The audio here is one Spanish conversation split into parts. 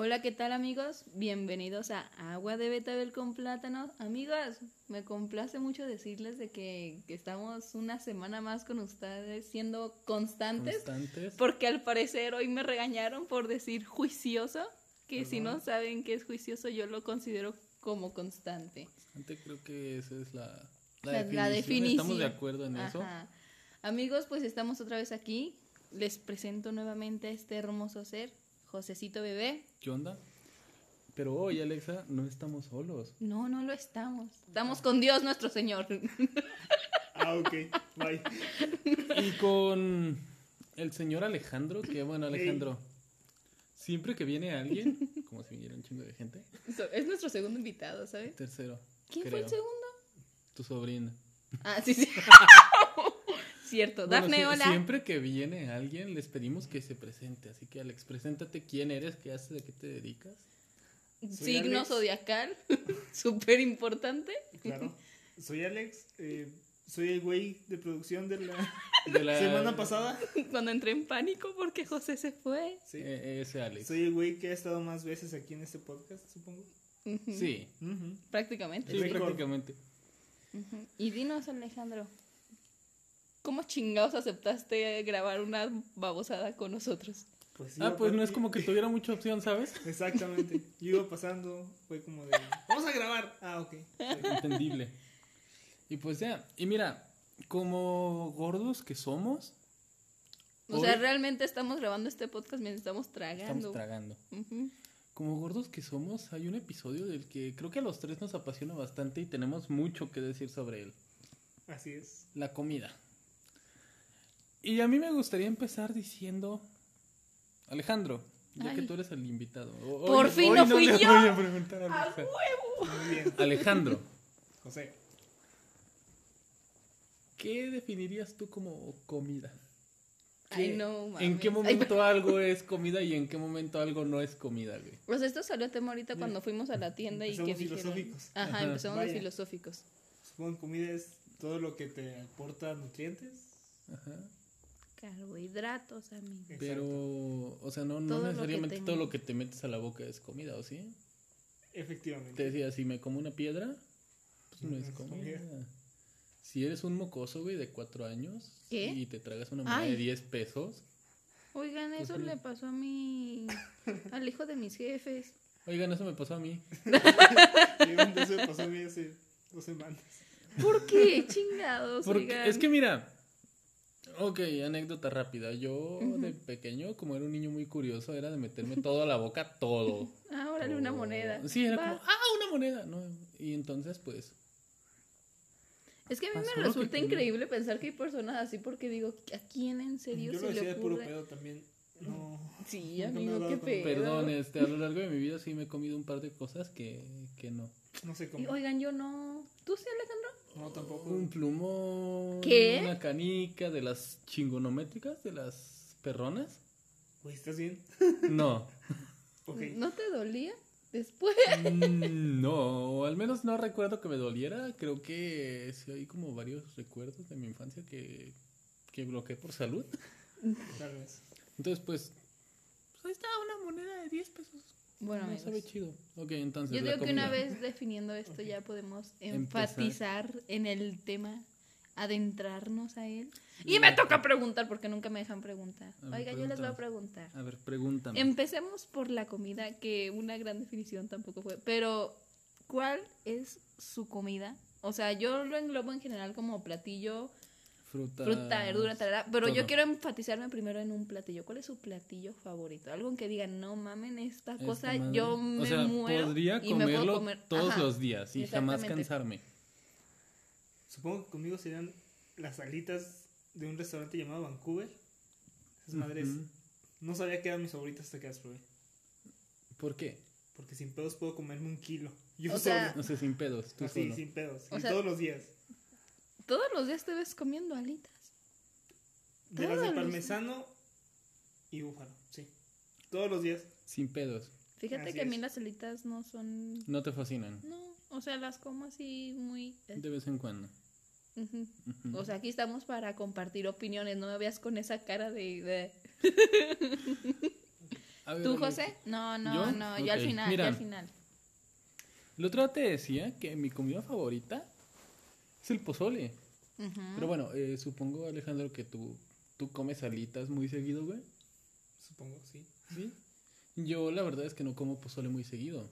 Hola, ¿qué tal amigos? Bienvenidos a Agua de Betabel con Plátanos. Amigos, me complace mucho decirles de que, que estamos una semana más con ustedes siendo constantes, Constantes. porque al parecer hoy me regañaron por decir juicioso, que si no saben qué es juicioso yo lo considero como constante. Constante, creo que esa es la, la, La- la definición. Estamos de acuerdo en eso. Amigos, pues estamos otra vez aquí. Les presento nuevamente a este hermoso ser, Josecito Bebé. ¿Qué onda? Pero hoy, Alexa, no estamos solos. No, no lo estamos. Estamos con Dios nuestro Señor. Ah, ok. Bye. Y con el señor Alejandro, que bueno, Alejandro, siempre que viene alguien, como si viniera un chingo de gente, Es nuestro segundo invitado, ¿sabes? tercero. ¿Quién fue el segundo? Tu sobrina. Ah, sí, sí. Cierto. Bueno, Dafne, hola. Siempre que viene alguien, les pedimos que se presente. Así que, Alex, preséntate quién eres, qué haces, a qué te dedicas. Signo Alex. zodiacal. Súper importante. Claro. Soy Alex. eh, soy el güey de producción de la De la- semana pasada. Cuando entré en pánico porque José se fue. Sí. Eh, ese Alex. Soy el güey que ha estado más veces aquí en este podcast, supongo. Sí. Prácticamente. sí, prácticamente. Y dinos, Alejandro. ¿Cómo chingados aceptaste grabar una babosada con nosotros? Pues sí, Ah, pues no es como que tuviera mucha opción, ¿sabes? Exactamente. Yo iba pasando, fue como de. Vamos a grabar. Ah, ok. Entendible. Y pues ya, y mira, como gordos que somos, O sea, realmente estamos grabando este podcast mientras estamos tragando. estamos tragando. Como gordos que somos, hay un episodio del que creo que a los tres nos apasiona bastante y tenemos mucho que decir sobre él. Así es. La comida. Y a mí me gustaría empezar diciendo, Alejandro, ya que Ay. tú eres el invitado. o- Por hoy- fin hoy no no fui le yo. voy a preguntar a Alexa. Muy bien. Alejandro, José. ¿qué definirías tú como comida? Ay, ¿Qué- no, ¿En qué mames. Ay, momento algo es comida y en qué momento algo no es comida, güey? Pues esto salió a tema ahorita cuando fuimos a la tienda y que Empezamos dijeron... filosóficos. Ajá, Ajá. empezamos de Vaya. filosóficos. Supongo que comida es todo lo que te aporta nutrientes. Ajá. Carbohidratos, amigo. Exacto. Pero, o sea, no, no Todo necesariamente todo lo que te metes a la boca es comida, ¿o sí? Te Efectivamente. decía, si me como una piedra, pues no No es comida. comida. Si eres un mocoso, güey, de cuatro años ¿Qué? y te tragas una moneda de 10 pesos, Oigan, Pues eso sí. le pasó a mi... al hijo de mis jefes. oigan, eso me pasó a mí. Se me pasó a mí hace dos semanas. ¿Por qué? Chingados, Porque oigan. es que mira, ok, anécdota rápida. Yo Ujú. de pequeño, como era un niño muy curioso, era de meterme todo a la boca, todo. Ah, órale, una Todo. moneda. Sí, era Va. como, ah, una moneda. No, y entonces, pues, Es que a mí me resulta tenía. increíble pensar que hay personas así porque digo, ¿a quién en serio Yo se lo le decía de puro ocurre? pedo también. No. Sí, amigo, qué pedo. perdón, este, a lo largo de mi vida sí me he comido un par de cosas que, que no. No sé Y, cómo. Oigan, yo no. ¿Tú sí, Alejandro? No, tampoco. Un plumón, ¿Qué? una canica de las chingonométricas, de las perronas. Güey, ¿estás bien? No. ¿No te dolía? Después. Mm, no, al menos no recuerdo que me doliera. Creo que sí hay como varios recuerdos de mi infancia que, que bloqueé por salud. Tal vez. Entonces, pues, pues ahí está una moneda de 10 pesos. Bueno, no amigos. sabe chido. Ok, entonces. Yo digo que una vez definiendo esto ya podemos Empezar. enfatizar en el tema, adentrarnos a él. Y me toca preguntar porque nunca me dejan preguntar. Ver, Oiga, yo les voy a preguntar. A ver, pregúntame. Empecemos por la comida, que una gran definición tampoco fue. Pero, ¿cuál es su comida? O sea, yo lo englobo en general como platillo, Fruta. fruta, verdura, tarara, pero yo quiero enfatizarme primero en un platillo. ¿Cuál es su platillo favorito? Algo en que digan, no mamen, esta Esta cosa, madre. yo O me sea, muero podría y me puedo comerlo comer todos Ajá. los días y jamás cansarme. Supongo que conmigo serían las alitas de un restaurante llamado Vancouver. Esas madres. No sabía que eran mis favoritas hasta que las probé. ¿Por qué? Porque sin pedos puedo comerme un kilo. Yo O solo. sea, No sé, sin pedos, tú Así, solo. sin pedos. O y sea- todos los días. Todos los días te ves comiendo alitas. De las de parmesano y búfalo. Sí. Todos los días. Sin pedos. Fíjate Así que a mí es. las alitas no son... No te fascinan. No, o sea, las como así muy... eh, De vez en cuando. O sea, aquí estamos para compartir opiniones, no me veas con esa cara de... de- ver, ¿Tú, José? No, no, ¿Yo? no, yo al final, mira. yo al final. El otro día te decía que mi comida favorita es el pozole. Pero bueno, eh, supongo, Alejandro, que tú, tú comes alitas muy seguido, güey. Supongo, sí. ¿Sí? Yo la verdad es que no como pozole muy seguido.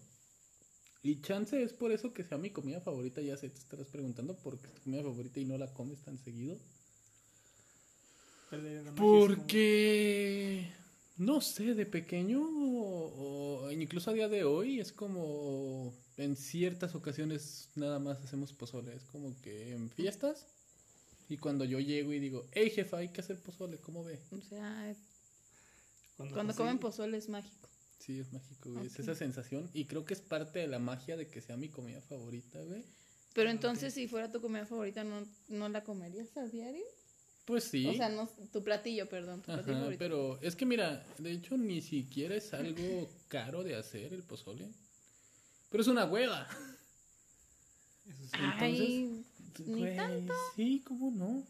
Y chance es por eso que sea mi comida favorita, ya sé, te estarás preguntando por qué es tu comida favorita y no la comes tan seguido. Porque, no sé, de pequeño incluso a día de hoy es como en ciertas ocasiones nada más hacemos pozole. Es como que en fiestas y cuando yo llego y digo, hey jefa, hay que hacer pozole, ¿cómo ve? O sea, Cuando, cuando comen pozole es mágico. Sí, es mágico, güey. Es esa sensación y creo que es parte de la magia de que sea mi comida favorita, güey. Pero Ah, entonces, si fuera tu comida favorita, ¿no, no la comerías a diario? Pues sí. O sea, no, tu platillo, perdón, tu platillo Ajá, pero es que mira, de hecho ni siquiera es algo caro de hacer el pozole. Pero es una hueva. Eso sí. Ay, ni Güey, tanto. Sí, ¿cómo no?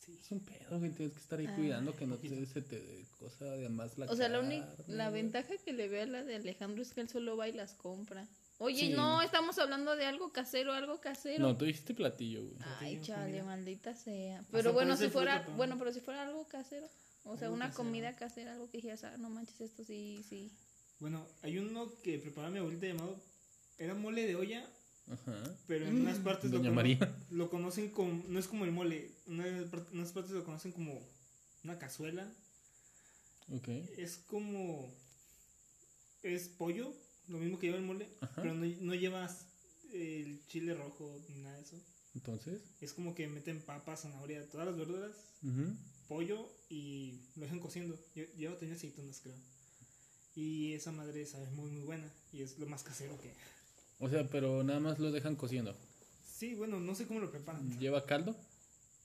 Sí. Es un pedo, güey. Tienes que estar ahí Ah. cuidando que no te, se te dé cosa de más la O sea, la, única la ventaja que le veo a la de Alejandro es que él solo va y las compra. Oye, Sí. no, estamos hablando de algo casero, algo casero. No, tú dijiste platillo, güey. Ay, chale, maldita sea. Pero Hasta bueno, si fuera, pero- bueno, pero si fuera algo casero, o sea, una casero. comida casera, algo que dijeras, ah, no manches, esto sí, sí. Bueno, hay uno que preparaba mi abuelita llamado. Era mole de olla, Ajá. pero en unas partes lo, Doña cono- María. lo conocen como. No es como el mole. Par- unas partes lo conocen como una cazuela. Ok. Es como. Es pollo, lo mismo que lleva el mole, Ajá. pero no, no llevas el chile rojo ni nada de eso. Entonces. Es como que meten papas, zanahoria, todas las verduras, pollo y lo dejan cociendo. Lle- Lleva también aceitunas, creo. Y esa madre sabe muy, muy buena. Y es lo más casero que. O sea, pero nada más lo dejan cociendo. Sí, bueno, no sé cómo lo preparan. ¿Lleva caldo?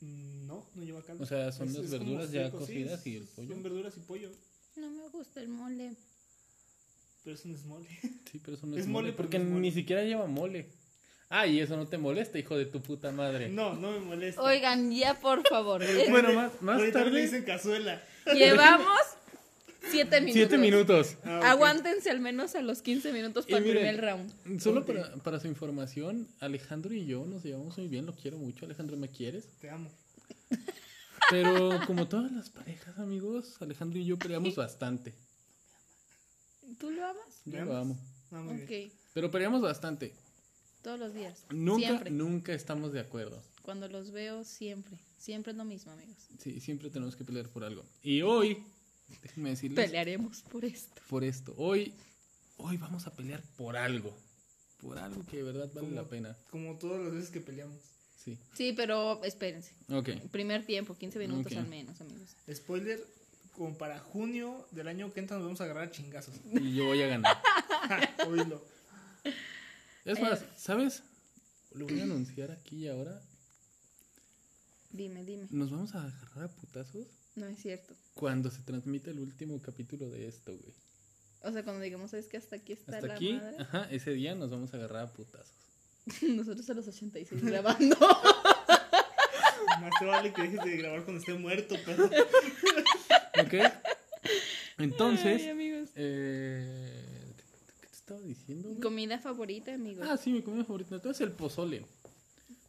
Mm, No, no lleva caldo. O sea, son las verduras ya sí, cocidas y el pollo. Son verduras y pollo, No me gusta el mole. Pero eso no es mole. Sí, pero eso no es, Es mole, porque no es mole. ni siquiera lleva mole. Ah, y eso no te molesta, hijo de tu puta madre. No, no me molesta. Oigan, ya por favor. Bueno, más, más tarde. dicen cazuela. Llevamos siete minutos. Siete minutos. Ah. Aguántense al menos a los 15 minutos para el miren, primer round. Solo para, para su información, Alejandro y yo nos llevamos muy bien, lo quiero mucho. Alejandro, ¿me quieres? Te amo. Pero como todas las parejas, amigos, Alejandro y yo peleamos bastante. ¿Tú lo amas? Yo ¿Me lo amo. Ah, muy Ok, bien. Pero peleamos bastante. todos los días. Nunca, Siempre. nunca estamos de acuerdo. Cuando los veo, siempre. Siempre es lo mismo, amigos. Sí, siempre tenemos que pelear por algo. Y hoy, déjenme decirles, Pelearemos por esto. por esto. Hoy, hoy vamos a pelear por algo. Por algo que de verdad vale Como- la pena. Como todas las veces que peleamos. Sí. Sí, pero espérense. Ok. Primer tiempo, 15 minutos al menos, amigos. Spoiler, como para junio del año que entra nos vamos a agarrar a chingazos. Y yo voy a ganar. Oílo. Es más, ¿sabes? Lo voy a anunciar aquí y ahora. Dime, dime. Nos vamos a agarrar a putazos No es cierto. cuando se transmite el último capítulo de esto, güey. O sea, cuando digamos, ¿sabes que hasta aquí está Hasta la aquí, madre? ajá, ese día nos vamos a agarrar a putazos. Nosotros a los 86 grabando. Más te vale que dejes de grabar cuando esté muerto, pero. ¿Ok? Entonces, Ay, amigos. eh, ¿qué te estaba diciendo? güey? Comida favorita, amigos. Ah, sí, mi comida favorita. Entonces el pozole.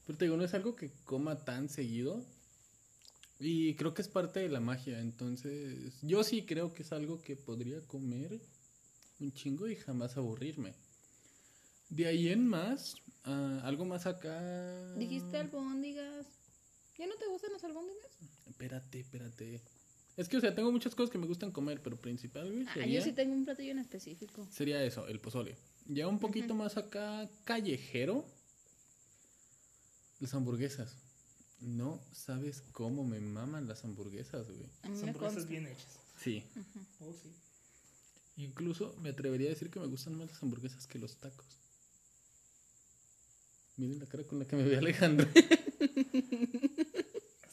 Pero te digo, no es algo que coma tan seguido. Y creo que es parte de la magia. Entonces, yo sí creo que es algo que podría comer un chingo y jamás aburrirme. De ahí en más, ah, algo más acá. Dijiste albóndigas. ¿Ya no te gustan las albóndigas? Espérate, espérate. Es que, o sea, tengo muchas cosas que me gustan comer, pero principal, güey, Ah, sería, yo sí tengo un platillo en específico. sería eso, el pozole. Ya un poquito más acá, callejero, las hamburguesas. No sabes cómo me maman las hamburguesas, güey. Me hamburguesas consta. bien hechas. Sí. Oh, sí. Incluso me atrevería a decir que me gustan más las hamburguesas que los tacos. Miren la cara con la que me ve Alejandro.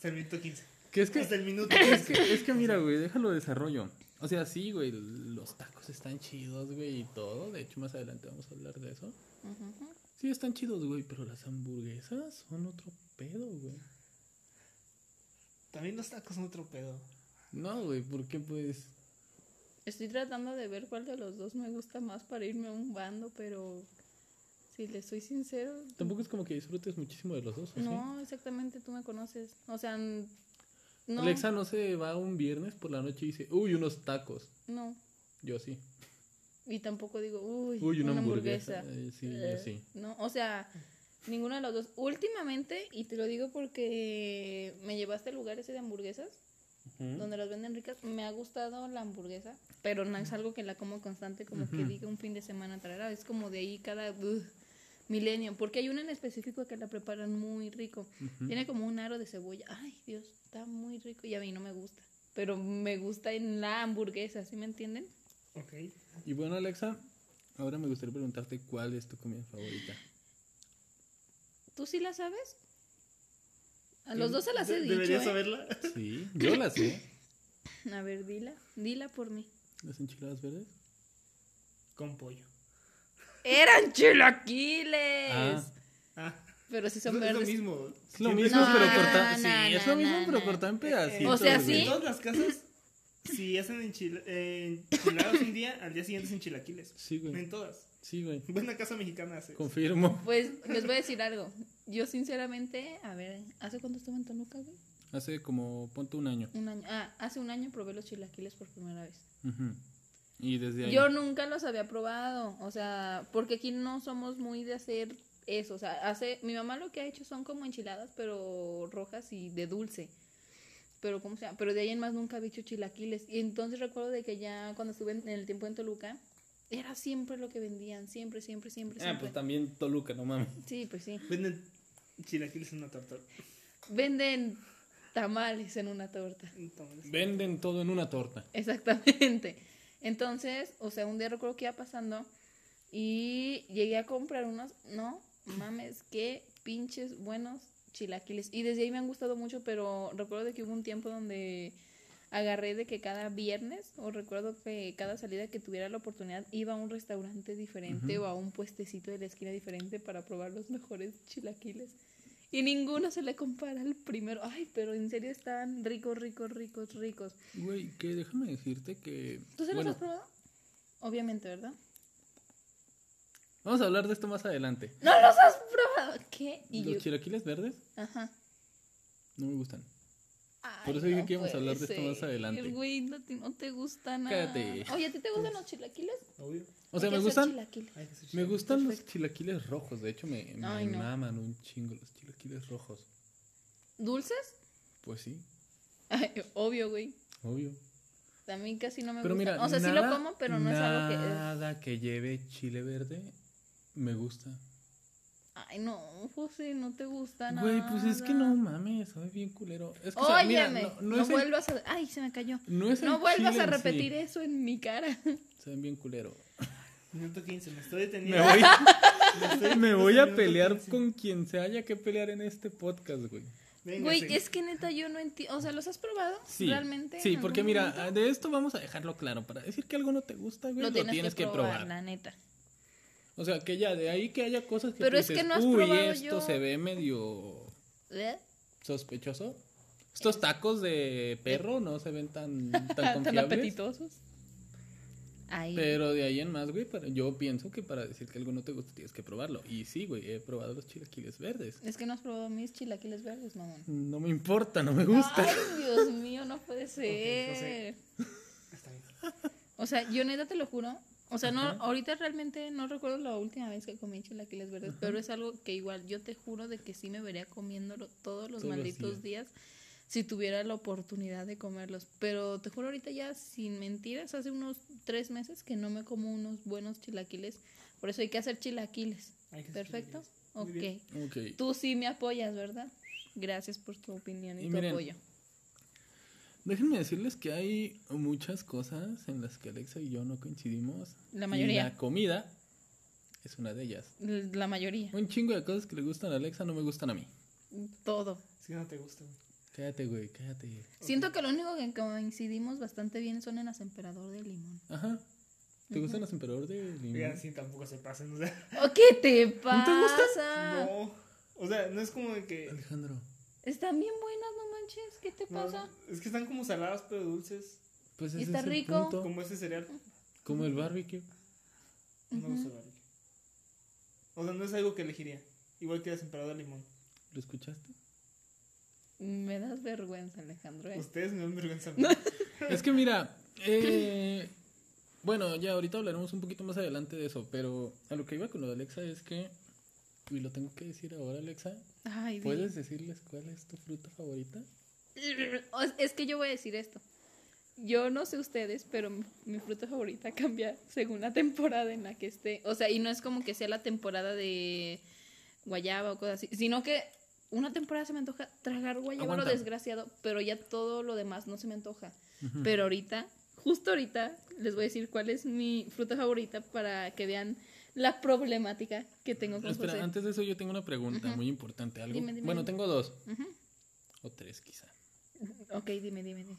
Minuto 15. Que es que Hasta el minuto Es 15. que, es que mira, güey, déjalo desarrollo. O sea, sí, güey, los tacos están chidos, güey, y todo. De hecho, más adelante vamos a hablar de eso. Sí, están chidos, güey, pero las hamburguesas son otro pedo, güey. También los tacos son otro pedo. No, güey, porque pues... Estoy tratando de ver cuál de los dos me gusta más para irme a un bando, pero si le soy sincero, Tampoco es como que disfrutes muchísimo de los dos, ¿o sí? no, exactamente tú me conoces. O sea, no. Alexa no se va un viernes por la noche y dice, uy, unos tacos. No. Yo sí. Y tampoco digo, uy, Uy, una, una, hamburguesa. hamburguesa. Eh, sí, yo Eh, sí. No, o sea, ninguno de los dos. Últimamente, y te lo digo porque me llevaste al lugar ese de hamburguesas, donde las venden ricas, me ha gustado la hamburguesa, pero no es algo que la como constante, como que diga un fin de semana traerá, es como de ahí cada ugh, milenio, porque hay una en específico que la preparan muy rico, tiene como un aro de cebolla, ay Dios, está muy rico y a mí no me gusta, pero me gusta en la hamburguesa, ¿sí me entienden? Ok. Y bueno, Alexa, ahora me gustaría preguntarte cuál es tu comida favorita. ¿Tú sí la sabes? A los dos se las he dicho. Deberías ¿eh? saberla. Sí, yo la sé. A ver, dila, dila por mí. ¿Las enchiladas verdes? Con pollo. ¡Eran chilaquiles! Ah. Ah, Pero sí es, son es lo verdes. mismo. Es lo mismo, No, pero cortado. no, sí, es lo mismo, no, pero no. cortado en pedacitos. O sea, en sí. todas las casas, si hacen eh, enchiladas un día, al día siguiente es enchilaquiles. Sí, güey. En todas. Sí, güey. Buena casa mexicana hace. Confirmo. Pues les voy a decir algo. Yo sinceramente, a ver, ¿hace cuánto estuve en Toluca, güey? Hace como, ponte un año. Un año. Ah, hace un año probé los chilaquiles por primera vez. Ujú. Y desde ahí. Yo nunca los había probado, o sea, porque aquí no somos muy de hacer eso, o sea, hace mi mamá lo que ha hecho son como enchiladas, pero rojas y de dulce. Pero cómo se llama, pero de ahí en más nunca había hecho chilaquiles. Y entonces recuerdo de que ya cuando estuve en, en el tiempo en Toluca, era siempre lo que vendían, siempre, siempre, siempre, Ah, siempre. pues también Toluca, no mames. Sí, pues sí. Venden chilaquiles en una torta. Venden tamales en una torta. Entonces, Venden todo en una torta. Exactamente. Entonces, o sea, un día recuerdo que iba pasando y llegué a comprar unos, no mames, qué pinches buenos chilaquiles. Y desde ahí me han gustado mucho, pero recuerdo de que hubo un tiempo donde agarré de que cada viernes, o recuerdo que cada salida que tuviera la oportunidad, iba a un restaurante diferente o a un puestecito de la esquina diferente para probar los mejores chilaquiles. Y ninguno se le compara al primero. Ay, pero en serio están ricos, ricos, ricos, ricos. Güey, que déjame decirte que. ¿Tú se bueno, los has probado? Obviamente, ¿verdad? Vamos a hablar de esto más adelante. ¡No los has probado! ¿Qué? Y Los yo. chilaquiles verdes Ajá. no me gustan. Ay, Por eso dije no que íbamos a hablar de esto más adelante. Güey, no te, no te gusta nada. Cállate. Oye, ¿a ti te gustan los chilaquiles? obvio. O sea, me gustan. Me gustan los Perfecto. chilaquiles rojos. De hecho, me, me Ay, no. maman un chingo los chilaquiles rojos. ¿Dulces? Pues sí, Ay, obvio, güey. obvio. A mí casi no me Pero gusta. mira, o sea, sí nada- lo como, pero no es algo que. Nada que lleve chile verde me gusta. Ay, no, José, no te gusta nada. Güey, pues es que no mames, sabe bien culero. Es que, o sea, mira, Óyeme, no, no, no es el- vuelvas a. Ay, se me cayó. no es el No vuelvas a sí. repetir eso en mi cara. Saben bien culero. Minuto 15, me estoy Me deteniendo. voy, Me estoy me voy a pelear 15. con quien se haya que pelear en este podcast, güey. Venga, Güey, sí. es que neta yo no entiendo. O sea, ¿los has probado? Sí, ¿Realmente? sí, porque mira, momento? de esto vamos a dejarlo claro. Para decir que algo no te gusta, güey, Lo tienes, que, probar, probar. la neta. O sea, que ya, de ahí que haya cosas que Pero es que no has uy, probado esto yo". se ve medio ¿Eh? sospechoso. Estos tacos de perro no se ven tan, tan Tan confiables. apetitosos. Ay. Pero de ahí en más, güey, para- yo pienso que para decir que algo no te gusta tienes que probarlo. Y sí, güey, he probado los chilaquiles verdes. Es que no has probado mis chilaquiles verdes, mamón. No me importa, no me gusta. Ay, Dios mío, no puede ser. Está bien. O sea, yo neta te lo juro. O sea, no, ahorita realmente no recuerdo la última vez que comí chilaquiles verdes, pero es algo que igual yo te juro de que sí me vería comiéndolo todos los Todos los malditos días si tuviera la oportunidad de comerlos. Pero te juro ahorita ya, sin mentiras, hace unos tres meses que no me como unos buenos chilaquiles. Por eso hay que hacer chilaquiles. Hay que hacer ¿Perfecto? chilaquiles. Muy Ok. Tú sí me apoyas, ¿verdad? Gracias por tu opinión y, Y tu miren, apoyo. Déjenme decirles que hay muchas cosas en las que Alexa y yo no coincidimos. La Y mayoría. la comida es una de ellas. La mayoría. Un chingo de cosas que le gustan a Alexa no me gustan a mí. Todo. Es que no te gusta, güey. Cállate, güey, cállate. Siento que lo único que coincidimos bastante bien son en las emperador de limón. Ajá. ¿Te gustan los emperadores de limón? Oigan, sí, tampoco se pasen, o sea. ¿O qué te pasa? ¿No te gusta? No. O sea, no es como de que. Alejandro, Están bien buenas, no manches. ¿Qué te no, pasa? es que están como saladas, pero dulces. Pues Y está es el rico. punto. Como ese cereal. Como el barbecue. No me gusta el barbecue. O sea, no es algo que elegiría. Igual que la temporada de limón. ¿Lo escuchaste? Me das vergüenza, Alejandro. ¿eh? Ustedes me dan vergüenza. Es que mira, eh, bueno, ya ahorita hablaremos un poquito más adelante de eso, pero a lo que iba con lo de Alexa es que, y lo tengo que decir ahora, Alexa, Ay. ¿puedes decirles cuál es tu fruta favorita? Es que yo voy a decir esto. Yo no sé ustedes, pero mi, mi fruta favorita cambia según la temporada en la que esté. O sea, y no es como que sea la temporada de guayaba o cosas así, sino que una temporada se me antoja tragar guayaba lo desgraciado, pero ya todo lo demás no se me antoja. Pero ahorita, justo ahorita, les voy a decir cuál es mi fruta favorita para que vean la problemática que tengo con Espera, José. antes de eso yo tengo una pregunta Ujú. muy importante. Algo, Dime, dime, bueno, dime. tengo dos, Ujú. o tres quizá. Ok, dime, dime, dime.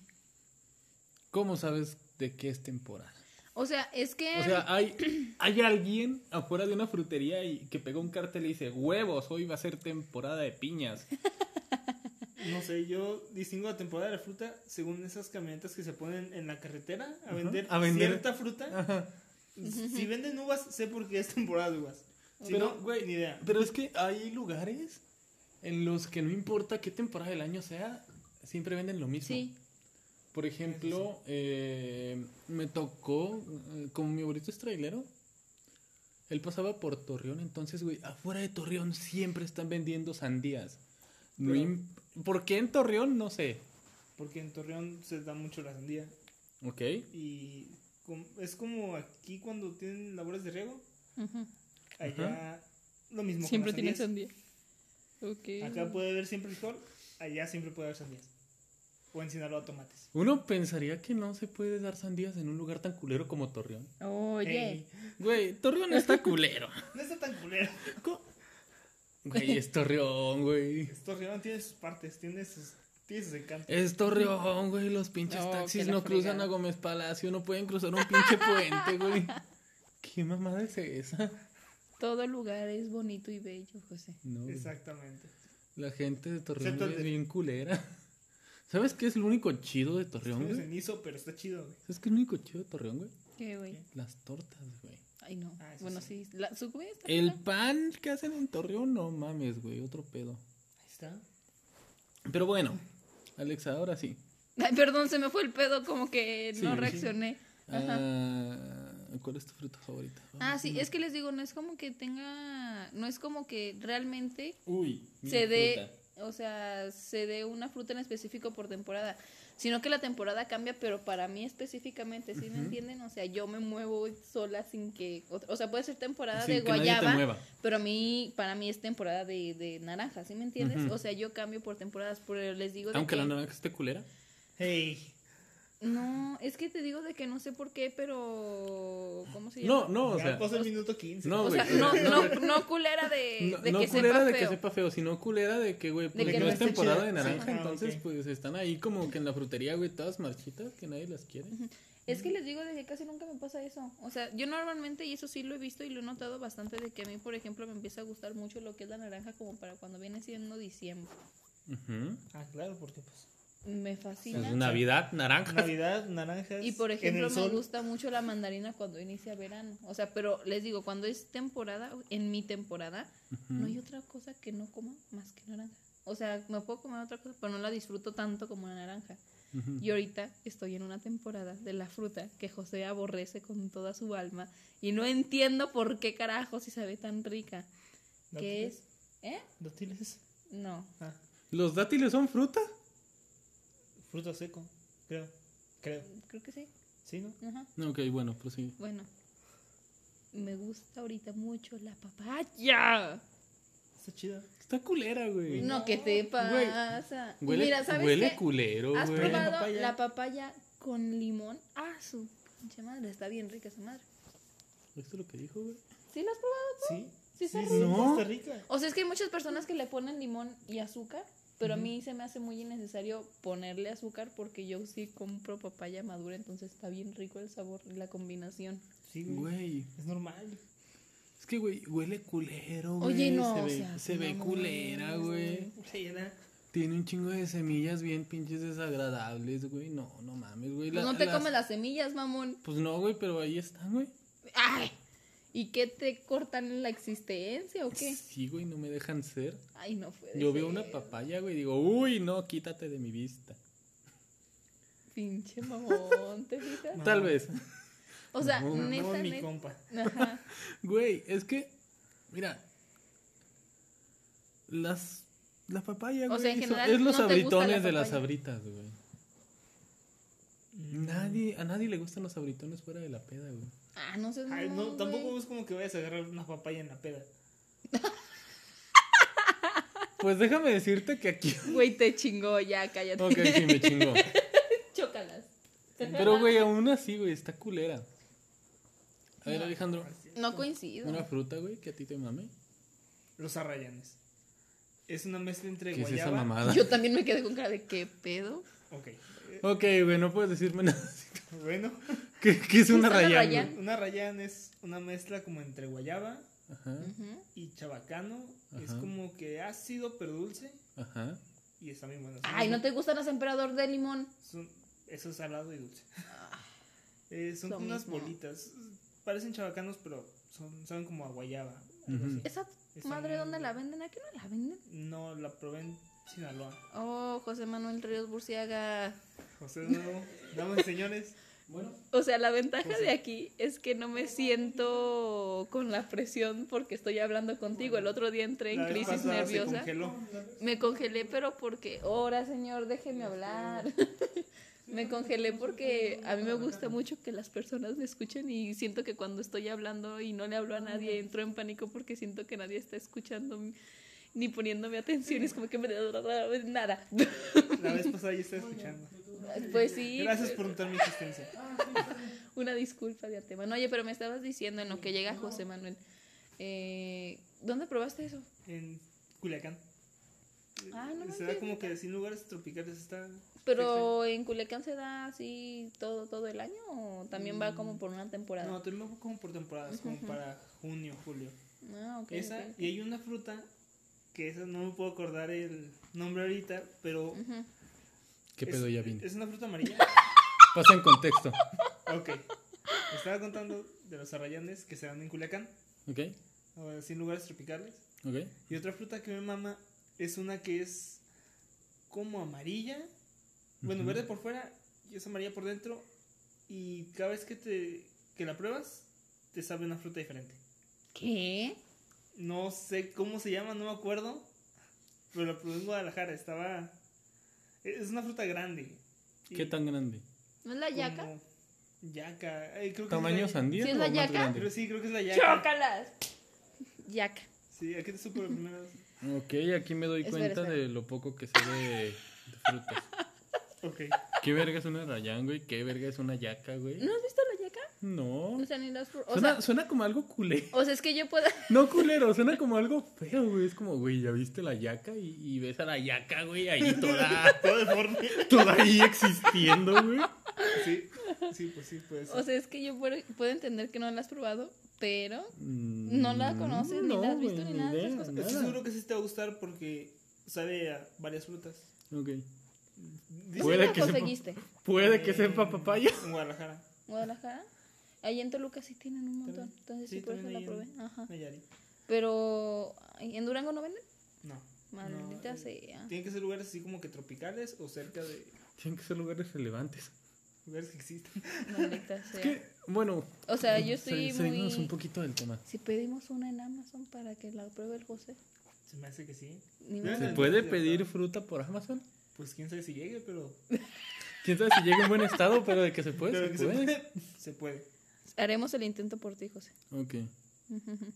¿Cómo sabes de qué es temporada? O sea, es que... O sea, hay, hay alguien afuera de una frutería y que pegó un cartel y dice, huevos, hoy va a ser temporada de piñas. No sé, yo distingo la temporada de la fruta según esas camionetas que se ponen en la carretera a Ajá, vender, a vender. cierta fruta. Ajá. Si venden uvas, sé por qué es temporada de uvas. Si Pero, no, güey, ni idea. Pero es que hay lugares en los que no importa qué temporada del año sea, siempre venden lo mismo. Sí. Por ejemplo, eh, me tocó, eh, como mi abuelito es trailero, él pasaba por Torreón, entonces, güey, afuera de Torreón siempre están vendiendo sandías. No ¿Por qué en Torreón? No sé. Porque en Torreón se da mucho la sandía. Ok. Y es como aquí cuando tienen labores de riego. Ujú. Allá lo mismo. Siempre las tiene sandías. sandía. Ok. Acá puede haber siempre frijol, allá siempre puede haber sandías. O en Sinaloa tomates. Uno pensaría que no se puede dar sandías en un lugar tan culero como Torreón. Oye. Ey, Güey, Torreón está culero. no está tan culero. Güey, es Torreón, güey. Torreón tiene sus partes, tiene sus, tiene sus encantos. Es Torreón, güey. Los pinches No, taxis no cruzan a Gómez Palacio, no pueden cruzar un pinche puente, güey. ¿Qué mamada es esa? Todo lugar es bonito y bello, José. No, güey. Exactamente. la gente de Torreón Excepto güey, es de- bien culera. ¿Sabes qué es lo único chido de Torreón, güey? cenizo, pero está chido, güey. ¿Sabes qué es lo único chido de Torreón, güey? ¿Qué, güey? Las tortas, güey. Ay, no. Ah, bueno, sí. sí. La, su comida está El pan que hacen en Torreón, no mames, güey, otro pedo. Ahí está. Pero bueno, Alexa, ahora sí. Ay, perdón, se me fue el pedo, como que Sí, no sí. reaccioné. Ajá. Ah, ¿Cuál es tu fruta favorita? Ah, sí, es que les digo, no es como que tenga, no es como que realmente Uy, se dé, o sea, se dé una fruta en específico por temporada, sino que la temporada cambia, pero para mí específicamente, ¿sí me entienden? O sea, yo me muevo sola sin que, o, o sea, puede ser temporada Sin de guayaba, pero a mí, para mí es temporada de, de naranja, ¿sí me entiendes? O sea, yo cambio por temporadas, pero les digo de Aunque que, la naranja esté culera. Hey. No, es que te digo de que no sé por qué, pero, ¿cómo se llama? No, no, o ya sea, pasó el minuto 15. no, O sea, no, no, no, culera de, de no que culera sepa de feo. que sepa feo, sino culera de que, güey, pues que no es temporada chida. de naranja, Sí. Ah, entonces pues están ahí como que en la frutería, güey, todas marchitas que nadie las quiere. Es que les digo de que casi nunca me pasa eso. O sea, yo normalmente, y eso sí lo he visto y lo he notado bastante, de que a mí, por ejemplo, me empieza a gustar mucho lo que es la naranja como para cuando viene siendo diciembre. Ujú. Ah, claro, porque pues. Me Es fascina. Navidad, naranja. Navidad, naranjas. Y por ejemplo, me sol. gusta mucho la mandarina cuando inicia verano. O sea, pero les digo, cuando es temporada, en mi temporada, no hay otra cosa que no coma más que naranja. O sea, me puedo comer otra cosa, pero no la disfruto tanto como la naranja. Y ahorita estoy en una temporada de la fruta que José aborrece con toda su alma. Y no entiendo por qué carajo si sabe tan rica. ¿Qué ¿Dátiles? es? ¿Eh? ¿Dátiles? No. Ah, ¿Los dátiles son fruta? Fruto seco, creo. Creo. Creo que sí. ¿Sí, no? Ajá. Ok, bueno, pues sí. Bueno. Me gusta ahorita mucho la papaya. Está chida. Está culera, güey. No, ¿qué te pasa? Huele, Mira, ¿sabes huele qué? culero, ¿Has güey. probado Papaya. la papaya con limón? Ah, su pinche madre, está bien rica esa madre. ¿Esto es lo que dijo, güey? ¿Sí la has probado? Sí. Sí, está sí, rica. No. está rica. O sea, es que hay muchas personas que le ponen limón y azúcar, pero a mí se me hace muy innecesario ponerle azúcar porque yo sí compro papaya madura, entonces está bien rico el sabor y la combinación. Sí, güey. Es normal. Es que, güey, huele culero, güey. Oye, no, Se o ve, sea, se ve no culera, güey. Tiene un chingo de semillas bien pinches desagradables, güey. No, no mames, güey. Pues no te las- comes las semillas, mamón. Pues no, güey, pero ahí están, güey. Ay. ¿Y qué te cortan la existencia o qué? Sí, güey, no me dejan ser. Ay, no puede Yo veo una papaya, güey, y digo, uy, no, quítate de mi vista. Pinche mamón, ¿te fijas? No. Tal vez. O sea, No, No, neta, mi neta. compa. Ajá. Güey, es que, mira, las, la papaya, O güey, sea, en son- general, es los ¿no te gusta abritones la de las papaya? sabritas, güey. Mm. Nadie, a nadie le gustan los abritones fuera de la peda, güey. Ah, no sé. Ay, no, tampoco es como que vayas a agarrar una papaya en la peda. Pues déjame decirte que aquí... Güey, te chingó, ya, cállate. Ok, sí, me chingó. Chócalas. Pero, güey, aún así, güey, está culera. A ver, Alejandro, No coincido. una fruta, güey, que a ti te mame. Los arrayanes. Es una mezcla entre ¿Qué es esa guayaba. mamada? Yo también me quedé con cara de qué pedo. Ok. Ok, güey, no puedes decirme nada. Bueno, ¿Qué, qué es una ¿Es una rayán? una rayán es una mezcla como entre guayaba Ajá, y chabacano. Es como que ácido pero dulce ajá. y está bien bueno. Ay, ¿no te gustan los emperador de limón? Son- eso es salado y dulce. Eh, son como unas bolitas. Parecen chabacanos, pero son, saben como a guayaba. ¿Esa madre dónde la venden? ¿Aquí no la venden? No, la probé en Sinaloa. Oh, José Manuel Ríos Burciaga. José damas y señores. Bueno, O sea, la ventaja de aquí es que no me siento con la presión porque estoy hablando contigo. El otro día entré en crisis nerviosa. Me congelé, pero porque, ahora señor, déjeme hablar. me congelé porque a mí me gusta mucho que las personas me escuchen y siento que cuando estoy hablando y no le hablo a nadie, entro en pánico porque siento que nadie está escuchando ni poniéndome atención. Es como que me... Nada. La vez pasada ya estaba escuchando. Pues sí. Gracias por notar mi existencia. Una disculpa de antemano. Oye, pero me estabas diciendo en lo que llega José Manuel. Eh, ¿Dónde probaste eso? En Culiacán. Ah, no Se da como que sin lugares tropicales está. Pero en Culiacán se da así todo todo el año o también va como por una temporada. No, también va como por temporadas, como para junio, julio. Ah, ok. esa, ok. y hay una fruta que esa no me puedo acordar el nombre ahorita, pero. ¿Qué es- pedo ya vine? Es una fruta amarilla. Pasa en contexto. ok. Estaba contando de los arrayanes que se dan en Culiacán, ¿Ok? o sin lugares tropicales. ¿Ok? Y otra fruta que me mama es una que es como amarilla. Bueno, verde por fuera y es amarilla por dentro. Y cada vez que te que la pruebas, te sabe una fruta diferente. ¿Qué? No sé cómo se llama, no me acuerdo. Pero la probé en Guadalajara, estaba... Es una fruta grande. ¿Qué tan grande? ¿No es la yaca? como Yaca. Ay, creo que ¿Tamaño es la- sandía ¿Sí es la yaca? Creo, sí, creo que es la yaca. ¡Chócalas! Yaca. Sí, aquí te supo la primera vez. Ok, aquí me doy Espera, cuenta espera. de lo poco que sé de, de frutas. Ok. ¿Qué verga es una rayán, güey? ¿Qué verga es una yaca, güey? ¿No has visto? No. O sea, ni las... pro- O Suena, sea, suena como algo culero. o sea, es que yo puedo... No culero, suena como algo feo, güey. Es como, güey, ya viste la yaca y, y ves a la yaca, güey, ahí toda, deforme. toda ahí existiendo, güey. Sí, sí, pues sí, puede ser. O sea, es que yo puedo, puedo entender que no la has probado, pero... Mm, No la conoces, ni la has visto, güey, ni nada de esas idea, cosas. nada. Estoy seguro que sí te va a gustar porque sabe a varias frutas. Ok. Puede ¿Dónde la que sepa- conseguiste? Puede que Eh, sepa papaya. En Guadalajara, ¿Guadalajara? Ahí en Toluca sí tienen un montón. También. Entonces sí, Sí, por eso la probé. en- Ajá. Pero... ¿En Durango no venden? No. Maldita no, eh, sea. Tienen que ser lugares así como que tropicales o cerca de Tienen que ser lugares relevantes. lugares que existen. Maldita sea. Que, bueno. O sea, yo estoy salimos muy... un poquito del tema. Si pedimos una en Amazon para que la pruebe el José. Se me hace que sí. Ni ¿Se. ¿Se puede pedir fruta por Amazon? Pues quién sabe si llegue, pero, Quién sabe si llega en buen estado, pero de que se puede, se que se puede. Se puede. Haremos el intento por ti, José. Ok.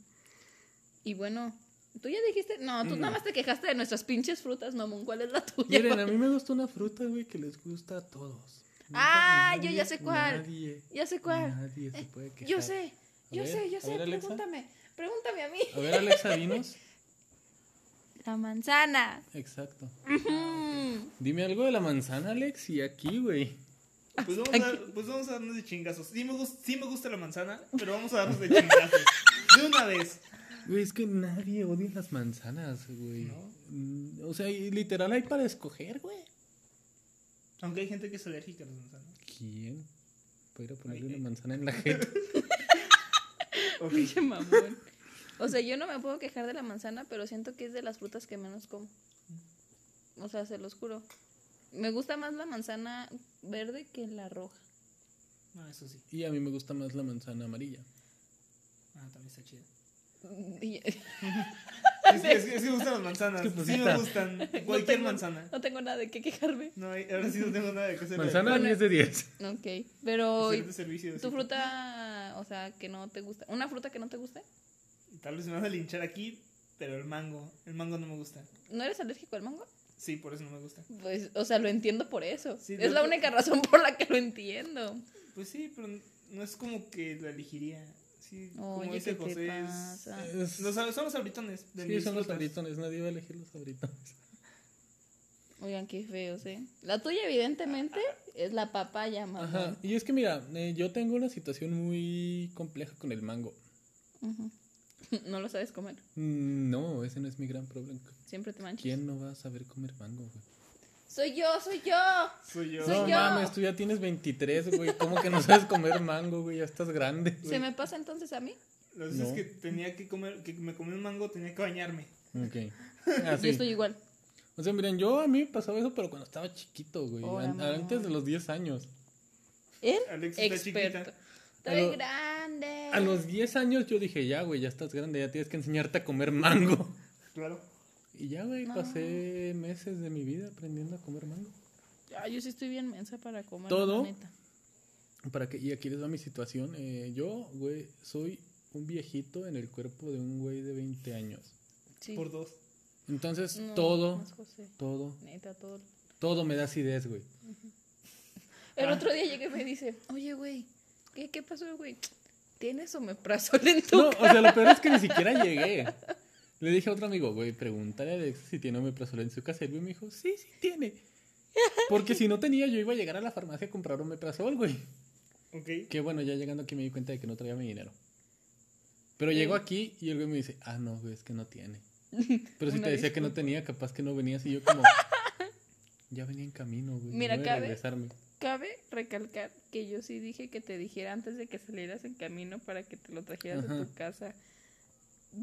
Y bueno, tú ya dijiste... No, tú No. nada más te quejaste de nuestras pinches frutas, mamón. ¿Cuál es la tuya? Miren, a mí me gusta una fruta, güey, que les gusta a todos. Ah, yo ya sé cuál. Nadie, Ya sé cuál. nadie se Eh, puede quejar. Yo sé, yo ver, sé, yo sé. ver, Alexa. Pregúntame, pregúntame a mí. A ver, Alexa, dinos. La manzana. Exacto. Mm. Dime algo de la manzana, Alex, y aquí, güey. Pues vamos, a, pues vamos a darnos de chingazos. Sí me, gus- sí me gusta la manzana, pero vamos a darnos de chingazos. De una vez. Güey, es que nadie odia las manzanas, güey. ¿No? Mm, O sea, literal hay para escoger, güey. Aunque hay gente que es alérgica a las manzanas. ¿Quién? Voy a ir a ponerle Ay, una manzana en la jeta. Ok. Pinche mamón. O sea, yo no me puedo quejar de la manzana, pero siento que es de las frutas que menos como. O sea, se los juro. Me gusta más la manzana verde que la roja. No, eso sí. y a mí me gusta más la manzana amarilla. Ah, también está chida. Y- Es que, es que- es que me gustan las manzanas. Es que Sí me gustan. no Cualquier tengo- manzana. No tengo nada de qué quejarme. No, ahora sí no tengo nada de que hacer. Manzana Bueno. 10 de 10. Ok, pero ¿y Excelente servicio. tu sí. fruta, o sea, que no te gusta? ¿Una fruta que no te guste? Tal vez me vas a linchar aquí, pero el mango. El mango no me gusta. ¿No eres alérgico al mango? Sí, por eso no me gusta. Pues, o sea, lo entiendo por eso. Sí, es la única razón por la que lo entiendo. Pues sí, pero no es como que lo elegiría. Sí, como dice ¿qué te José, es- pasa? Es- Los, son los abritones. De Sí, son los abritones. Nadie va a elegir los abritones. Oigan, qué feos, ¿eh? La tuya, evidentemente, es la papaya, mamá. Ajá. Y es que mira, eh, yo tengo una situación muy compleja con el mango. Ujú. No lo sabes comer. Mm, No, ese no es mi gran problema. Siempre te manchas. ¿Quién no va a saber comer mango, güey? Soy yo, soy yo. Soy yo. Soy no yo. mames, tú ya tienes 23, güey. ¿Cómo que no sabes comer mango, güey? Ya estás grande. ¿Se me pasa entonces a mí? Lo No. es que tenía que comer, que me comí un mango, tenía que bañarme. Ok. Ah, Yo estoy igual. O sea, miren, yo a mí me pasaba eso, pero cuando estaba chiquito, güey. Antes de los 10 años. Él, Alex está experto. chiquita. Estoy A lo- grande. A los 10 años yo dije, ya, güey, ya estás grande, ya tienes que enseñarte a comer mango. Claro. Y ya, güey, No. pasé meses de mi vida aprendiendo a comer mango. Ah, yo sí estoy bien mensa para comer. Todo. neta. Para que, y aquí les va mi situación. Eh, yo, güey, soy un viejito en el cuerpo de un güey de 20 años. Sí. Por dos. Entonces, No, todo, todo, Neta, todo. todo me da acidez, güey. El Ah. otro día llegué y me dice, oye, güey, ¿qué, qué pasó, güey? ¿Tienes omeprazol en tu No, o sea, lo peor es que ni siquiera llegué. Le dije a otro amigo, güey, pregúntale a si tiene omeprazol en su casa. Y el güey me dijo, sí, sí tiene. Porque si no tenía, yo iba a llegar a la farmacia a comprar omeprazol, güey. Ok. Que bueno, ya llegando aquí me di cuenta de que no traía mi dinero. Pero llego aquí y el güey me dice, ah, no, güey, es que no tiene. Pero si Una te decía que no tenía, capaz que no venías y yo como... Ya venía en camino, güey. Mira, voy a cabe- regresarme. Cabe recalcar que yo sí dije que te dijera antes de que salieras en camino para que te lo trajeras a Ajá. tu casa.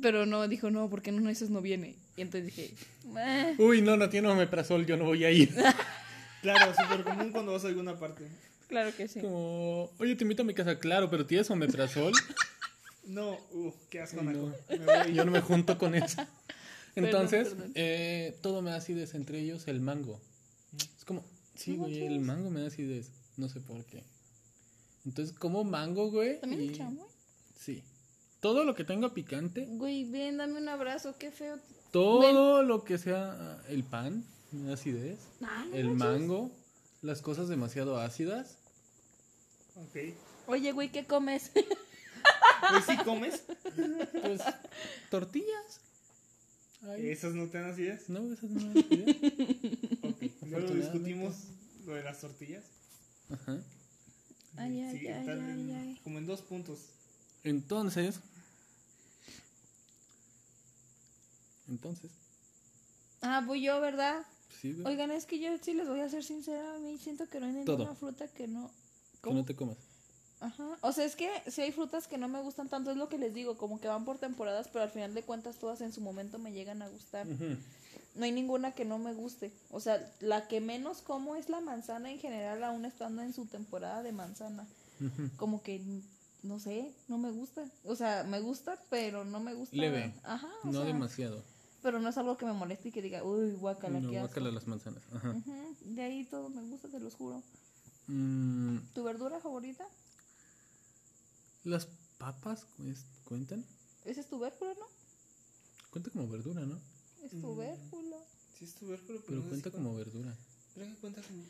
Pero no, dijo, no, porque en una de esas no viene. Y entonces dije, "Eh". Uy, no, no tiene omeprazol, yo no voy a ir. Claro, súper común cuando vas a alguna parte. claro que sí. Como, oye, te invito a mi casa, claro, pero ¿tienes omeprazol? No, uh, qué asco, no. Me voy. Yo no me junto con eso. Entonces, perdón. eh, todo me da acidez, entre ellos el mango. Sí, No güey, el mango me da acidez. No sé por qué. Entonces, como mango, güey. ¿También y- el chamoy? Sí. Todo lo que tenga picante, Güey, ven, dame un abrazo, qué feo. todo lo que sea ah, el pan, me da acidez. Ah, no El manches. mango, las cosas demasiado ácidas. Ok. Oye, güey, ¿qué comes? Pues sí comes. Pues, tortillas. Ay, Esas no te dan acidez. No, esas no me dan acidez. Afortunadamente. discutimos lo de las tortillas. Ajá. Ay, ay, Sí, ay, en- ay. Como en dos puntos. Entonces. Entonces. Ah, voy yo, ¿verdad? Sí, güey. Oigan, es que yo sí les voy a ser sincera. A mí siento que no hay Todo. ninguna fruta que no. Que no te comas. Ajá. O sea, es que si hay frutas que no me gustan tanto, es lo que les digo, como que van por temporadas, pero al final de cuentas todas en su momento me llegan a gustar. Ujú. No hay ninguna que no me guste. O sea, la que menos como es la manzana en general, aún estando en su temporada de manzana. Como que, no sé, no me gusta. O sea, me gusta, pero no me gusta. Leve. Ajá. No sea, demasiado. Pero no es algo que me moleste y que diga, uy, guacala, No, qué asco. guácala las manzanas. Ajá. Ujú, De ahí todo me gusta, te los juro. Mm, ¿Tu verdura favorita? las papas pues, cuentan. Ese es tubérculo, ¿no? Cuenta como verdura, ¿no? Es Mm. tubérculo. Sí, es tubérculo, pero, Pero no cuenta como verdura. Creo que cuenta como.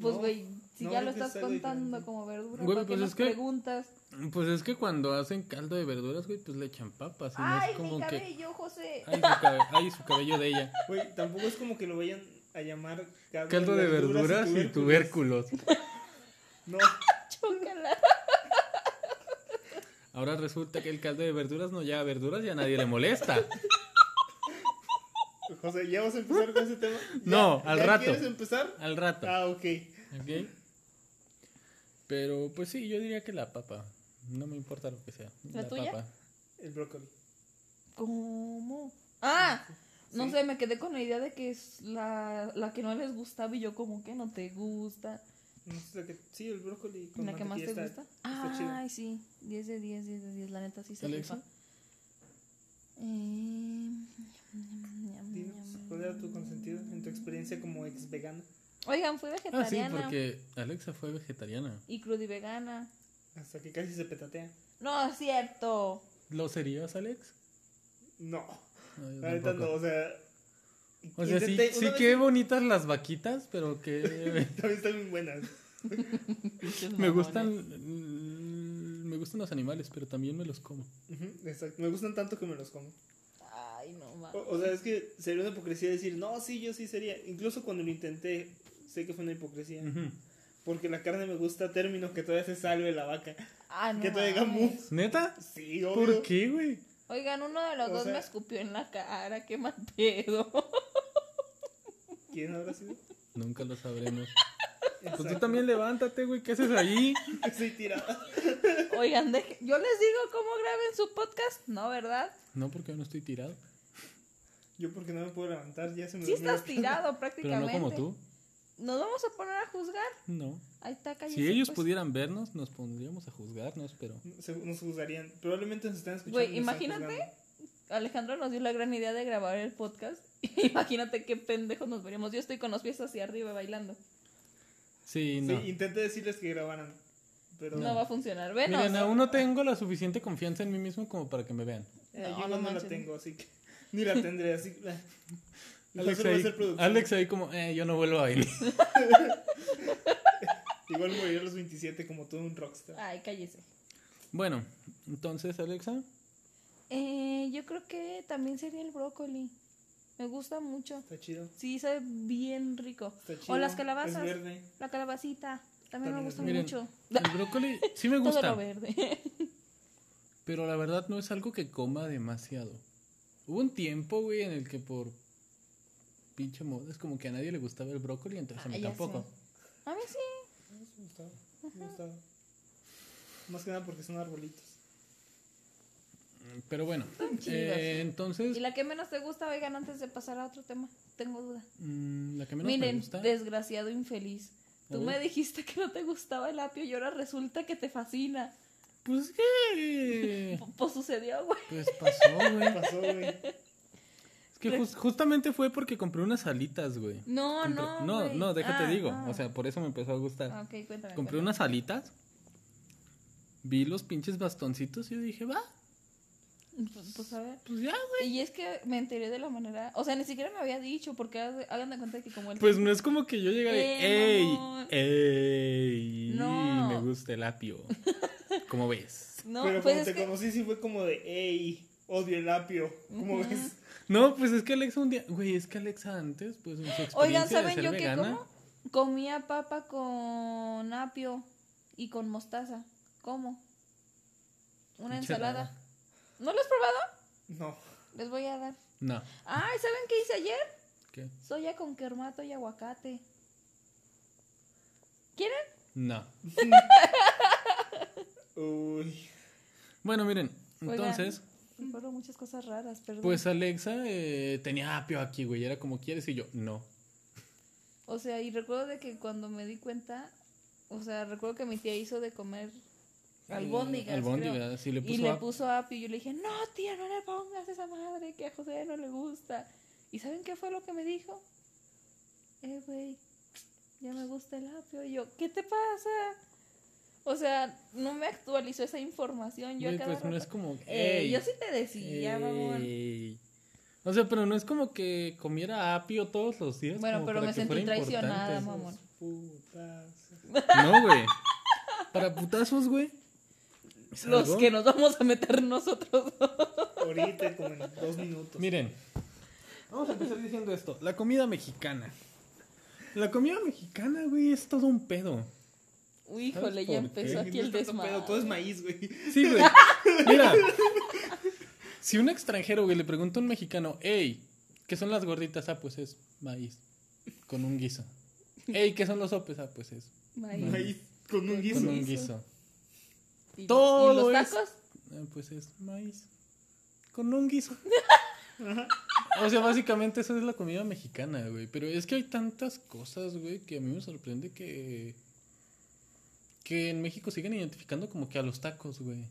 Pues, No, güey, si no, ya lo estás contando como verdura, Güey, ¿para qué pues nos es que- preguntas? Pues es que cuando hacen caldo de verduras, güey, pues le echan papas. Y no ¡Ay, es como mi que. cabello, José! Ay, su, cabe- ay, su cabello de ella. Güey, tampoco es como que lo vayan a llamar caldo, Caldo de verduras y tubérculos. No, Chócala. Ahora resulta que el caldo de verduras no lleva verduras y a nadie le molesta. José, ¿ya vas a empezar con ese tema? ¿Ya- No, al ya rato. ¿Quieres empezar? Al rato. Ah, ok. ¿Ok? Pero pues sí, yo diría que la papa. No me importa lo que sea. ¿La tuya? papa. El brócoli. ¿Cómo? Ah, no Sí. sé, me quedé con la idea de que es la, la que no les gustaba y yo como que no te gusta. No sé, la que- sí, el brócoli con ¿La que más te gusta? está- está chido. Ay, sí, 10 de 10, 10 de 10, la neta sí se rifa. Eh, Dinos, ¿cuál era tu consentido en tu experiencia como ex vegana? Oigan, fui Ah, sí, vegetariana porque Alexa fue vegetariana. y crudivegana. Hasta que casi se petatea. No, es cierto. ¿Lo serías, Alex? No, neta no, o sea. O sea, sí, sí vez- qué bonitas las vaquitas, pero que También están muy buenas. Me gustan me gustan los animales, pero también me los como. Exacto. Me gustan tanto que me los como. Ay, no mames. O, o sea, es que sería una hipocresía decir, no, sí, yo sí sería. Incluso cuando lo intenté, sé que fue una hipocresía. Porque la carne me gusta a término que todavía se salve la vaca. Ah, no que todavía mames. gamu. ¿Neta? Sí, obvio. ¿Por qué, güey? Oigan, uno de los O dos sea- me escupió en la cara, qué mal pedo. ¿Quién habrá sido? Nunca lo sabremos. Pues tú también levántate, güey, ¿qué haces ahí? Estoy tirada. Oigan, deje- yo les digo cómo graben su podcast, ¿no, verdad? No, porque yo no estoy tirado. Yo porque no me puedo levantar, ya se me Sí estás tirado Pero prácticamente. no como tú. ¿Nos vamos a poner a juzgar? No. Ahí está, cállese, Si ellos pues. pudieran vernos, nos pondríamos a juzgarnos, pero... Se- Nos juzgarían. Probablemente nos están escuchando. Güey, imagínate. Alejandro nos dio la gran idea de grabar el podcast. Imagínate qué pendejos nos veríamos. Yo estoy con los pies hacia arriba bailando. Sí, Sí, no. intenté decirles que grabaran. Pero No, va a funcionar. Venos. Miren, aún no tengo la suficiente confianza en mí mismo como para que me vean. Eh, No, yo no igual no, la tengo, así que. Ni la tendré, así. Y Alex ahí. Alex ahí como, eh, yo no vuelvo a venir. Igual moriré a los 27 como todo un rockstar. Ay, cállese. Bueno, entonces, Alexa, Eh, yo creo que también sería el brócoli. Me gusta mucho. Está chido. Sí, sabe bien rico. Está chido. O las calabazas. Es verde. La calabacita. También, me gusta es Miren, mucho. el brócoli sí me Todo gusta, lo verde. pero la verdad no es algo que coma demasiado. Hubo un tiempo, güey, en el que por pinche moda es como que a nadie le gustaba el brócoli, entonces a mí Ah, tampoco. A mí sí. Sí me gustaba. Me gustaba. Más que nada porque son arbolitos. Pero bueno, eh, entonces, ¿Y la que menos te gusta, oigan, antes de pasar a otro tema? Tengo duda. mm, la que menos me Miren, gusta... desgraciado infeliz. Tú me dijiste que no te gustaba el apio y ahora resulta que te fascina. Pues que... P- Pues sucedió, güey. Pues pasó, güey. Pasó, güey. Es que jus- justamente fue porque compré unas alitas, güey. No, Compré- no. no, güey. no, déjate Ah, digo. ah. O sea, por eso me empezó a gustar. Ah, ok, cuéntame. Compré cuéntame. unas alitas. Vi los pinches bastoncitos y yo dije, va, Pues, pues, a ver. pues ya, güey. Y es que me enteré de la manera. O sea, ni siquiera me había dicho, porque hagan de- de cuenta que como el. Pues no es como que yo llegué Eh, ey, ey, No. me gusta el apio. ¿Cómo ves? no, Pero pues cuando es te que. conocí sí fue como de, ey, odio el apio. ¿Cómo ves? No, pues es que Alexa un día, güey, es que Alexa antes, pues en su experiencia Oigan, de ¿saben ser yo qué vegana, como? Comía papa con apio y con mostaza. ¿Cómo? Una ensalada. ¿No lo has probado? No. Les voy a dar. No, Ay, ¿saben qué hice ayer? ¿qué? Soya con kermato y aguacate. ¿Quieren? No. Uy. Bueno, miren, Oigan, entonces, Fueron muchas cosas raras, perdón. pues Alexa eh, tenía apio aquí, güey, era como quieres y yo, no. O sea, y recuerdo de que cuando me di cuenta, o sea, recuerdo que mi tía hizo de comer albóndigas. Eh, albóndigas, sí, le y puso le apio. puso apio y yo le dije, no, tía, no le pongas esa madre que a José no le gusta. ¿Y saben qué fue lo que me dijo? Eh, güey, ya me gusta el apio. Y yo, ¿qué te pasa? O sea, no me actualizó esa información. Yo cada pues no es como, Eh, ey, yo sí te decía, mamón. O sea, pero no es como que comiera apio todos los días. Bueno, pero me sentí traicionada, mamón. No, güey. Para putazos, güey. Los que nos vamos a meter nosotros. Ahorita, como en dos minutos. Miren, vamos a empezar diciendo esto. La comida mexicana. La comida mexicana, güey, es todo un pedo. Uy, híjole, ya qué? empezó aquí el No desmadre. pedo, Todo es maíz, güey. Sí, güey. Mira, si un extranjero, güey, le pregunta a un mexicano, hey, ¿Qué son las gorditas? Ah, pues es maíz. Con un guiso. Ey, ¿qué son los sopes? Ah, pues es Maíz. Maíz con un guiso. con un guiso. ¿Y, Todo ¿y los tacos? Ah, pues es maíz. Con un guiso. O sea, básicamente eso es la comida mexicana, güey. Pero es que hay tantas cosas, güey, que a mí me sorprende que. que en México siguen identificando como que a los tacos, güey.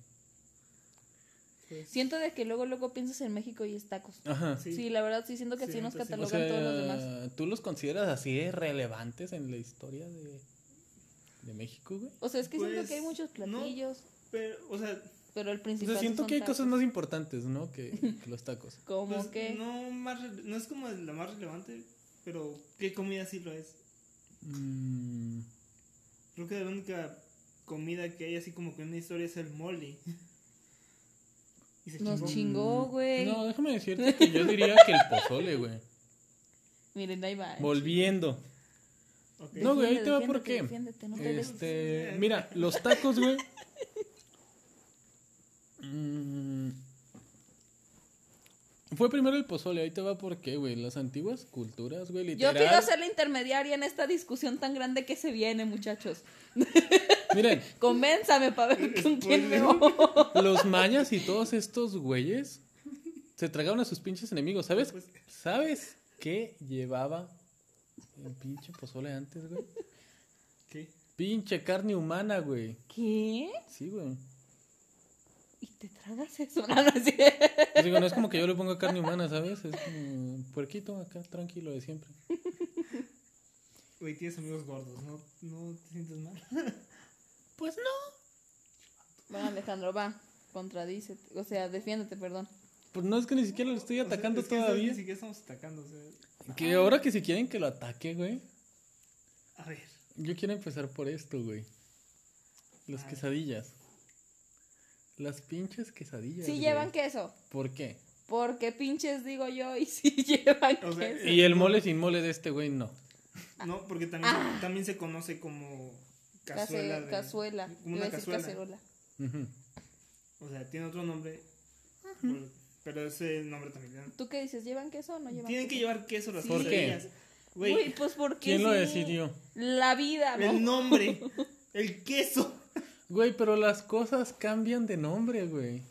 Siento de que luego, luego piensas en México y es tacos. Ajá. Sí, Sí. la verdad sí siento que Sí, así nos sí. O catalogan todos los demás. ¿tú los consideras así relevantes en la historia de, de México, güey? O sea, es que siento Pues, que hay muchos no. Pero, o sea, pero el O principal sea, siento son que hay tacos. cosas más importantes, ¿no? Que, que los tacos. Como pues, que... no, más, no es como la más relevante, pero ¿qué comida sí lo es? Mm, Creo que la única comida que hay así como que una historia es el mole. Y se Nos chingó. chingó, güey. No, déjame decirte que yo diría que el pozole, güey. Miren, ahí va. Volviendo. Ok. No, güey, ahí te va por qué. no. Este, mira, los tacos, güey. Mm, Fue primero el pozole, ahí te va por qué, güey. Las antiguas culturas, güey, Yo literal. quiero ser la intermediaria en esta discusión tan grande que se viene, muchachos. Miren, Convénzame para ver con quién me voy. los mayas y todos estos güeyes se tragaron a sus pinches enemigos, ¿sabes? Pues- ¿Sabes qué llevaba el pinche pozole antes, güey? ¿Qué? Pinche carne humana, güey. ¿Qué? Sí, güey. ¿Y te tragas eso? No, no es cierto. Pues digo, no es como que yo le ponga carne humana, ¿sabes? Es como puerquito acá, tranquilo de siempre. Güey, tienes amigos gordos, ¿no, no te sientes mal? Pues no. Bueno, Alejandro, va. Contradícete. O sea, defiéndete, perdón. Pues no es que ni siquiera lo estoy O sea, atacando es que todavía. Ni siquiera estamos atacando, o sea, Que ahora que si quieren que lo ataque, güey. a ver. Yo quiero empezar por esto, güey. Las quesadillas. Las pinches quesadillas. Sí güey. llevan queso. ¿Por qué? Porque pinches digo yo y sí llevan O sea, queso. Y el mole sin mole de este güey, no. No, porque también, Ah. se, también se conoce como Case- cazuela. de- cazuela. Como una cazuela. cacerola. O sea, tiene otro nombre. Pero ese nombre también. ¿no? ¿Tú qué dices? ¿Llevan queso o no llevan Tienen que llevar queso las Sí. ¿Por qué? Güey, pues porque ¿Quién lo decidió? La vida, ¿no? el nombre, el queso. Güey, pero las cosas cambian de nombre, güey.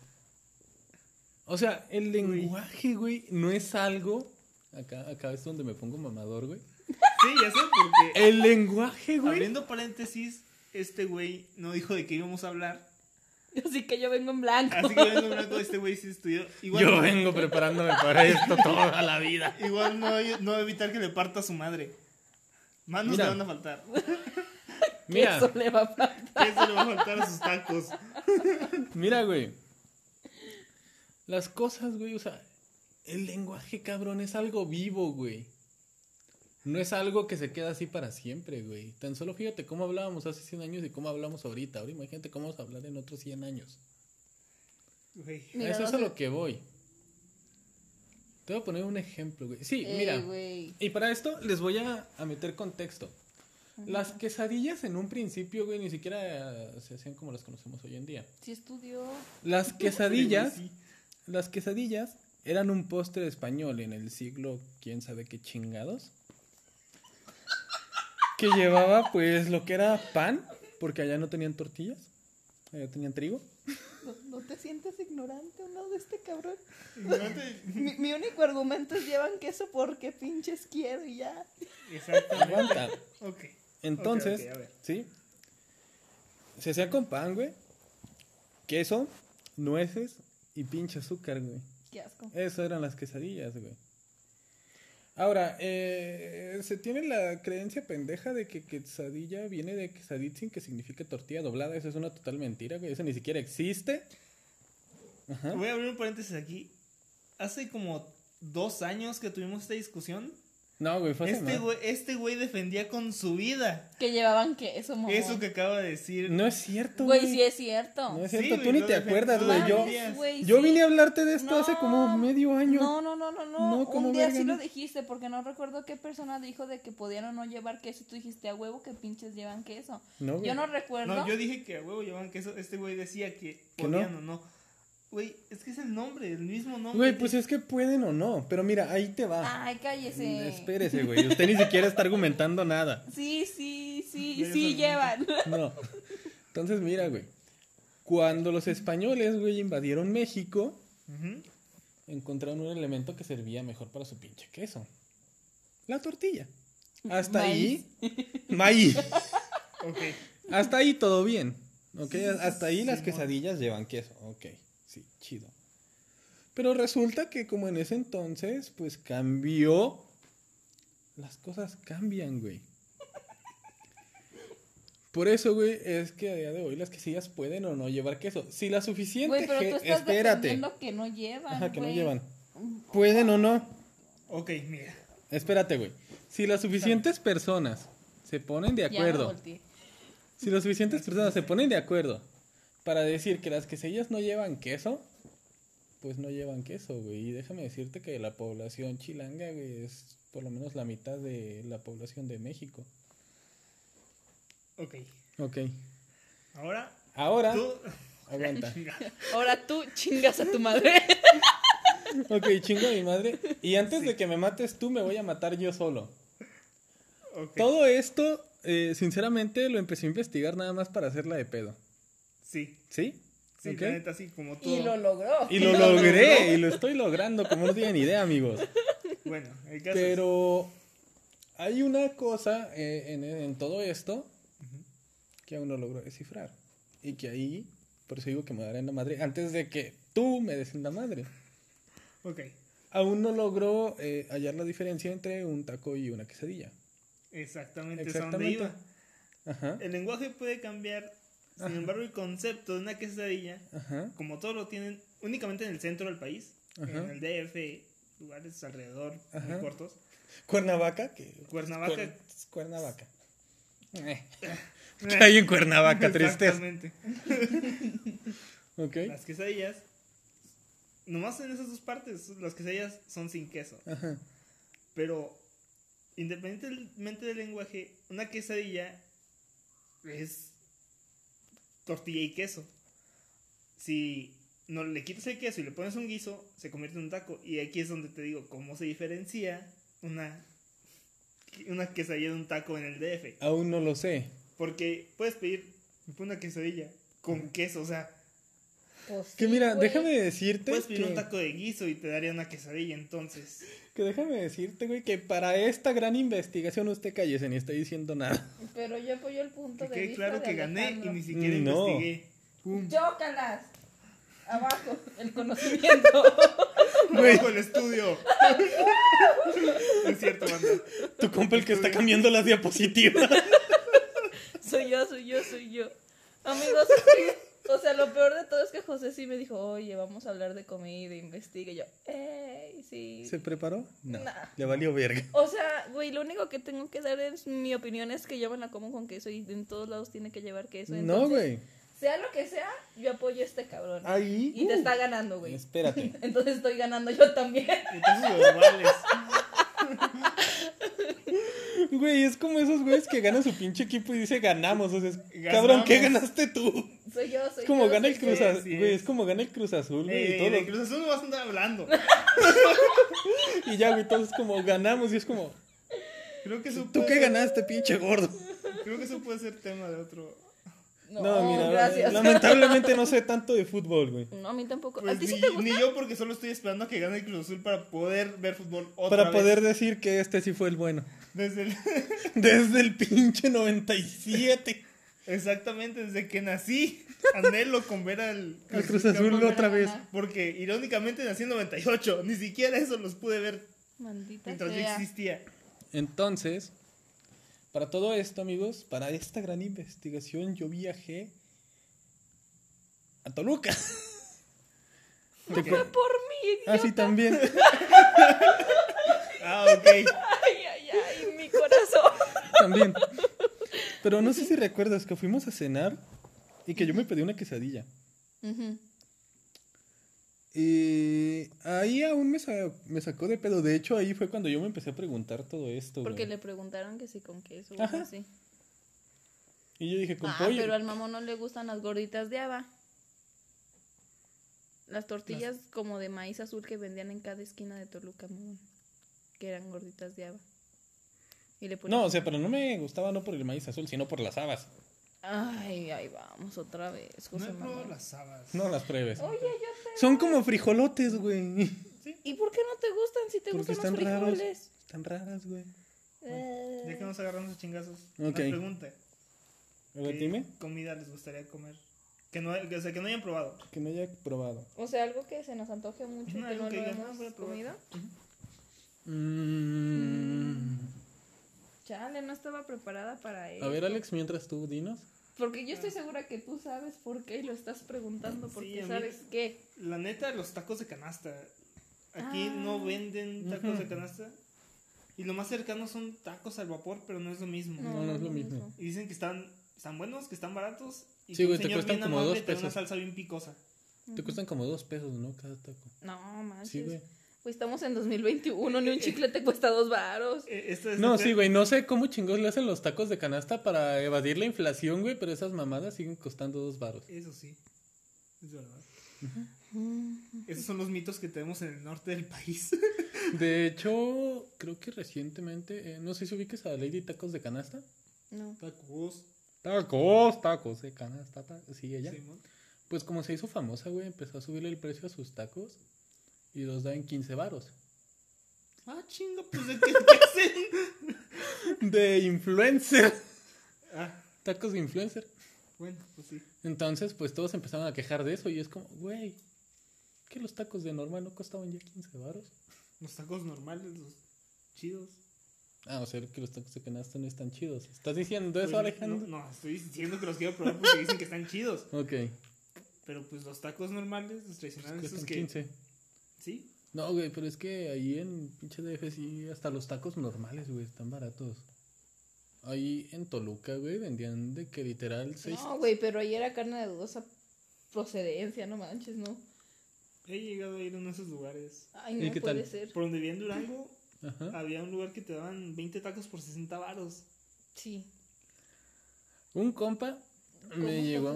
O sea, el lenguaje, güey, no es algo. Acá, acá es donde me pongo mamador, güey. Sí, ya sé, porque El lenguaje, güey. abriendo paréntesis, este güey no dijo de qué íbamos a hablar. Así que yo vengo en blanco. Así que vengo hablando, este güey sí estudió. Igual, Yo vengo preparándome para esto toda la vida. igual no, no evitar que le parta a su madre. Manos Mira. le van a faltar. Mira, Eso le va a faltar. Eso le va a faltar a sus tacos. mira, güey. Las cosas, güey, o sea, el lenguaje, cabrón, es algo vivo, güey. No es algo que se queda así para siempre, güey. Tan solo fíjate cómo hablábamos hace 100 años y cómo hablamos ahorita. Ahora imagínate cómo vamos a hablar en otros 100 años. Güey. Mira, Eso no es a lo que voy. Te voy a poner un ejemplo, güey. Sí, Ey, mira. güey. Y para esto les voy a, a meter contexto. Las quesadillas en un principio, güey, ni siquiera se hacían como las conocemos hoy en día. Sí estudió. Las quesadillas, Sí, las quesadillas eran un postre español en el siglo, quién sabe qué chingados. Que llevaba pues lo que era pan, porque allá no tenían tortillas, allá tenían trigo. ¿No, no te sientes ignorante o no de este cabrón? Mi, mi único argumento es llevan queso porque pinches quiero y ya. Exactamente. Aguanta. Ok. Entonces. ¿sí? Se hacía con pan, güey. Queso, nueces y pinche azúcar, güey. Qué asco. Eso eran las quesadillas, güey. Ahora, eh, se tiene la creencia pendeja de que quesadilla viene de quesaditzin, que significa tortilla doblada. Eso es una total mentira, güey. Eso ni siquiera existe. Ajá. Voy a abrir un paréntesis aquí. Hace como dos años que tuvimos esta discusión. No, güey, fue hace Este güey, este güey defendía con su vida Que llevaban queso, mamón. eso que acaba de decir. No es cierto, güey. Güey, sí es cierto. No es Sí, cierto, güey, tú ni te acuerdas, güey. Yo, yo sí. vine a hablarte de esto hace No, como medio año. No, no, no, no, no. No, como Un día verga, sí no. lo dijiste porque no recuerdo qué persona dijo de que podían o no llevar queso. y Tú dijiste a huevo que pinches llevan queso. No, güey. Yo no recuerdo. No, yo dije que a huevo llevaban queso. Este güey decía que ¿Que podían no? o no. Güey, es que es el nombre, el mismo nombre. Güey, pues es que pueden o no. Pero mira, ahí te va. Ay, cállese. Espérese, güey. Usted ni siquiera está argumentando nada. Sí, sí, sí, sí llevan. No. Entonces, mira, güey. Cuando los españoles, güey, invadieron México, encontraron un elemento que servía mejor para su pinche queso. La tortilla. Hasta Maíz. ahí. Maíz. Ok. Hasta ahí todo bien. ¿Ok? Sí, Hasta ahí las quesadillas llevan queso. Ok. Sí, chido. Pero resulta que como en ese entonces, pues cambió. Las cosas cambian, güey. Por eso, güey, es que a día de hoy las quesillas pueden o no llevar queso. Si la suficiente Güey, pero tú estás espérate. que no llevan, Ajá, que no llevan. Pueden o no. Ok, mira. Espérate, güey. Si las suficientes personas se ponen de Ya acuerdo. Si las suficientes personas se ponen de acuerdo para decir que las quesadillas no llevan queso, pues no llevan queso, güey. Y déjame decirte que la población chilanga, güey, es por lo menos la mitad de la población de México. Ok. Ok. Ahora, Ahora, tú. aguanta. Ahora tú chingas a tu madre. Ok, chingo a mi madre. Y antes de que me mates tú, me voy a matar yo solo. Ok. Todo esto, eh, sinceramente, lo empecé a investigar nada más para hacerla de pedo. Sí. ¿Sí? La neta, sí, como todo. Y lo logró. Y lo logré, y lo estoy logrando, como no tienen idea, amigos. Bueno, el caso Pero hay una cosa eh, en, en todo esto que aún no logro descifrar. Y que ahí, por eso digo que me daré en la madre, antes de que tú me des en la madre. Ok. Aún no logro eh, hallar la diferencia entre un taco y una quesadilla. Exactamente, es a donde Exactamente. iba. Ajá, El lenguaje puede cambiar, sin embargo, el concepto de una quesadilla, ajá, como todos lo tienen únicamente en el centro del país, Ajá. en el DF, lugares alrededor, Ajá. muy cortos. Cuernavaca, que... Cuernavaca. Cuer- Cuernavaca. Eh. ¿Qué hay en Cuernavaca? Tristeza. Exactamente. Ok. Las quesadillas, nomás en esas dos partes, las quesadillas son sin queso. Ajá. Pero, independientemente del lenguaje, una quesadilla es tortilla y queso. Si no le quitas el queso y le pones un guiso, se convierte en un taco. Y aquí es donde te digo cómo se diferencia una, una quesadilla de un taco en el DF. Aún no lo sé. Porque puedes pedir una quesadilla con queso, o sea, Pues Que sí, mira, güey. déjame decirte puedes pedir que, un taco de guiso y te daría una quesadilla, entonces. que déjame decirte, güey, que para esta gran investigación usted cállese ni estoy diciendo nada. Pero yo apoyo el punto Que de vista claro de que gané y ni siquiera No. investigué. Pum. Chócalas. Abajo, el conocimiento. Abajo el estudio. es cierto, banda. Tu compa el que está cambiando las diapositivas. soy yo, soy yo, soy yo. Amigos, o sea, lo peor de todo es que José sí me dijo, oye, vamos a hablar de comida, investigue. Y yo, ey, sí. ¿Se preparó? No. Nah. Le valió verga. O sea, güey, lo único que tengo que dar es mi opinión es que yo me la como con queso y en todos lados tiene que llevar queso. No, güey. Sea lo que sea, yo apoyo a este cabrón. Ahí. Y te uh, está ganando, güey. Espérate. Entonces estoy ganando yo también. Entonces vales. Güey, es como esos güeyes que ganan su pinche equipo y dice ganamos. O sea, es, cabrón, ¿qué ganaste tú? Soy yo, soy Es como yo, gana el Cruz yo. Azul. sí Güey, es. es como gana el Cruz Azul, güey. Eh, y todo. de Cruz Azul no vas a andar hablando. Y ya, güey, todos como ganamos. Y es como, Creo que eso ¿tú puede qué ganaste, pinche gordo? Creo que eso puede ser tema de otro. No, No, mira, gracias. lamentablemente no sé tanto de fútbol, güey. No, a mí tampoco. Pues ¿A ti sí ni, te gusta? ni yo porque solo estoy esperando a que gane el Cruz Azul para poder ver fútbol otra Para vez. poder decir que este sí fue el bueno. Desde el- Desde el pinche 97. Exactamente, desde que nací, anhelo con ver al Al Cruz Azul otra vez. Porque irónicamente nací en 98, ni siquiera eso los pude ver Maldita mientras yo sea. existía. Entonces, para todo esto, amigos, para esta gran investigación, yo viajé a Toluca. Fue por mí. Ah, sí, también. Ah, ok. Corazón. También. Pero no sé si recuerdas que fuimos a cenar y que yo me pedí una quesadilla. Y ahí aún me, sa- me sacó de pedo. De hecho, ahí fue cuando yo me empecé a preguntar todo esto. Porque güey. le preguntaron que si con queso Ajá. así. Y yo dije, con Ah, pollo. pero al mamón no le gustan las gorditas de haba. Las tortillas como de maíz azul que vendían en cada esquina de Toluca, mamón. Que eran gorditas de haba. Y le ponían... No, o sea, pero no me gustaba no por el maíz azul, sino por las habas. Ay, ahí vamos otra vez, No José Manuel. las habas. No las pruebes. Oye, yo te... Son como frijolotes, güey. ¿Y por qué no te gustan si te Porque gustan los están raros. frijoles? Están raras, güey. Eh, Ya que nos agarramos a chingazos. Ok. Una pregunta. ¿Qué dime comida les gustaría comer? Que no, que, o sea, que no hayan probado. que no haya probado. O sea, algo que se nos antoje mucho y No, que no que lo. Mm. Chale, no estaba preparada para eso. A ver, Alex, mientras tú dinos. Porque yo estoy segura que tú sabes por qué y lo estás preguntando, porque Sí, a mí- sabes qué. La neta, los tacos de canasta. Aquí Ah. no venden tacos de canasta. Y lo más cercano son tacos al vapor, pero no es lo mismo. No, no es lo mismo. Y dicen que están, están buenos, que están baratos. Y Sí, güey, te señor cuestan bien como dos da una pesos. salsa bien picosa. Te cuestan como dos pesos, ¿no? Cada taco. No, manches. Sí, güey. Pues estamos en 2021, ni un chicle te cuesta dos varos. Eh, es No, sí, güey. No sé cómo chingos le hacen los tacos de canasta para evadir la inflación, güey. Pero esas mamadas siguen costando dos baros. Eso sí. Es verdad. Esos son los mitos que tenemos en el norte del país. De hecho, creo que recientemente, eh, no sé si ubiques a Lady Tacos de Canasta. No. Tacos. Tacos, tacos de canasta. ta- Sí, ella. Simón. Pues como se hizo famosa, güey, empezó a subirle el precio a sus tacos y los da en 15 varos. Ah, chinga, pues de qué, qué hacen. De influencer. Ah, Tacos de influencer. bueno, pues sí. Entonces, pues todos empezaron a quejar de eso y es como, güey, que los tacos de normal no costaban ya 15 varos. Los tacos normales, los chidos. Ah, o sea, que los tacos de canasta no están chidos. ¿Estás diciendo eso, Pues, Alejandro? No, no, estoy diciendo que los quiero probar porque dicen que están chidos. Ok, Pero pues los tacos normales, los tradicionales, cuestan esos que. 15. Sí. No, güey, pero es que ahí en pinche DF sí, hasta los tacos normales, güey, están baratos. Ahí en Toluca, güey, vendían de que literal seis... No, güey, pero ahí era carne de dudosa procedencia, no manches, no. He llegado a ir a uno de esos lugares. Ay, ¿Y no qué puede tal? ser. Por donde vivía en Durango, Ajá. había un lugar que te daban 20 tacos por 60 varos. Sí. Un compa ¿Cómo me llegó?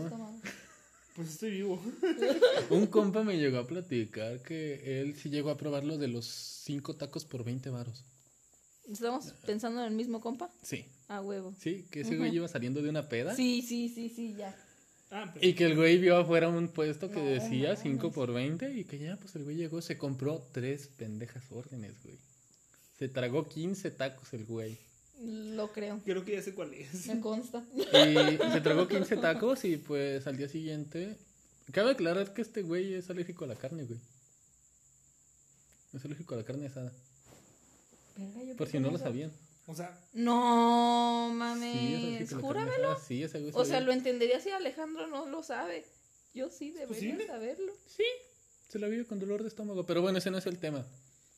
Pues estoy vivo. Un compa me llegó a platicar que él sí llegó a probar lo de los cinco tacos por 20 varos. ¿Estamos pensando en el mismo compa? Sí, A huevo. sí, que ese güey iba saliendo de una peda. Sí, sí, sí, sí, ya. Ah, pero. Y que el güey vio afuera un puesto que No, decía mames. 5 por 20 y que ya, pues el güey llegó, se compró tres pendejas órdenes, güey. Se tragó 15 tacos el güey. Lo creo. Creo que ya sé cuál es. Me consta. Y se tragó 15 tacos y pues al día siguiente... Cabe aclarar que este güey es alérgico a la carne, güey. Es alérgico a la carne asada. Por si no lo sabían. O sea, No, mames. Júramelo. Sí, ese güey O sea, lo entendería si Alejandro no lo sabe. Yo sí debería posible? saberlo. Sí, se la vive con dolor de estómago. Pero bueno, ese no es el tema.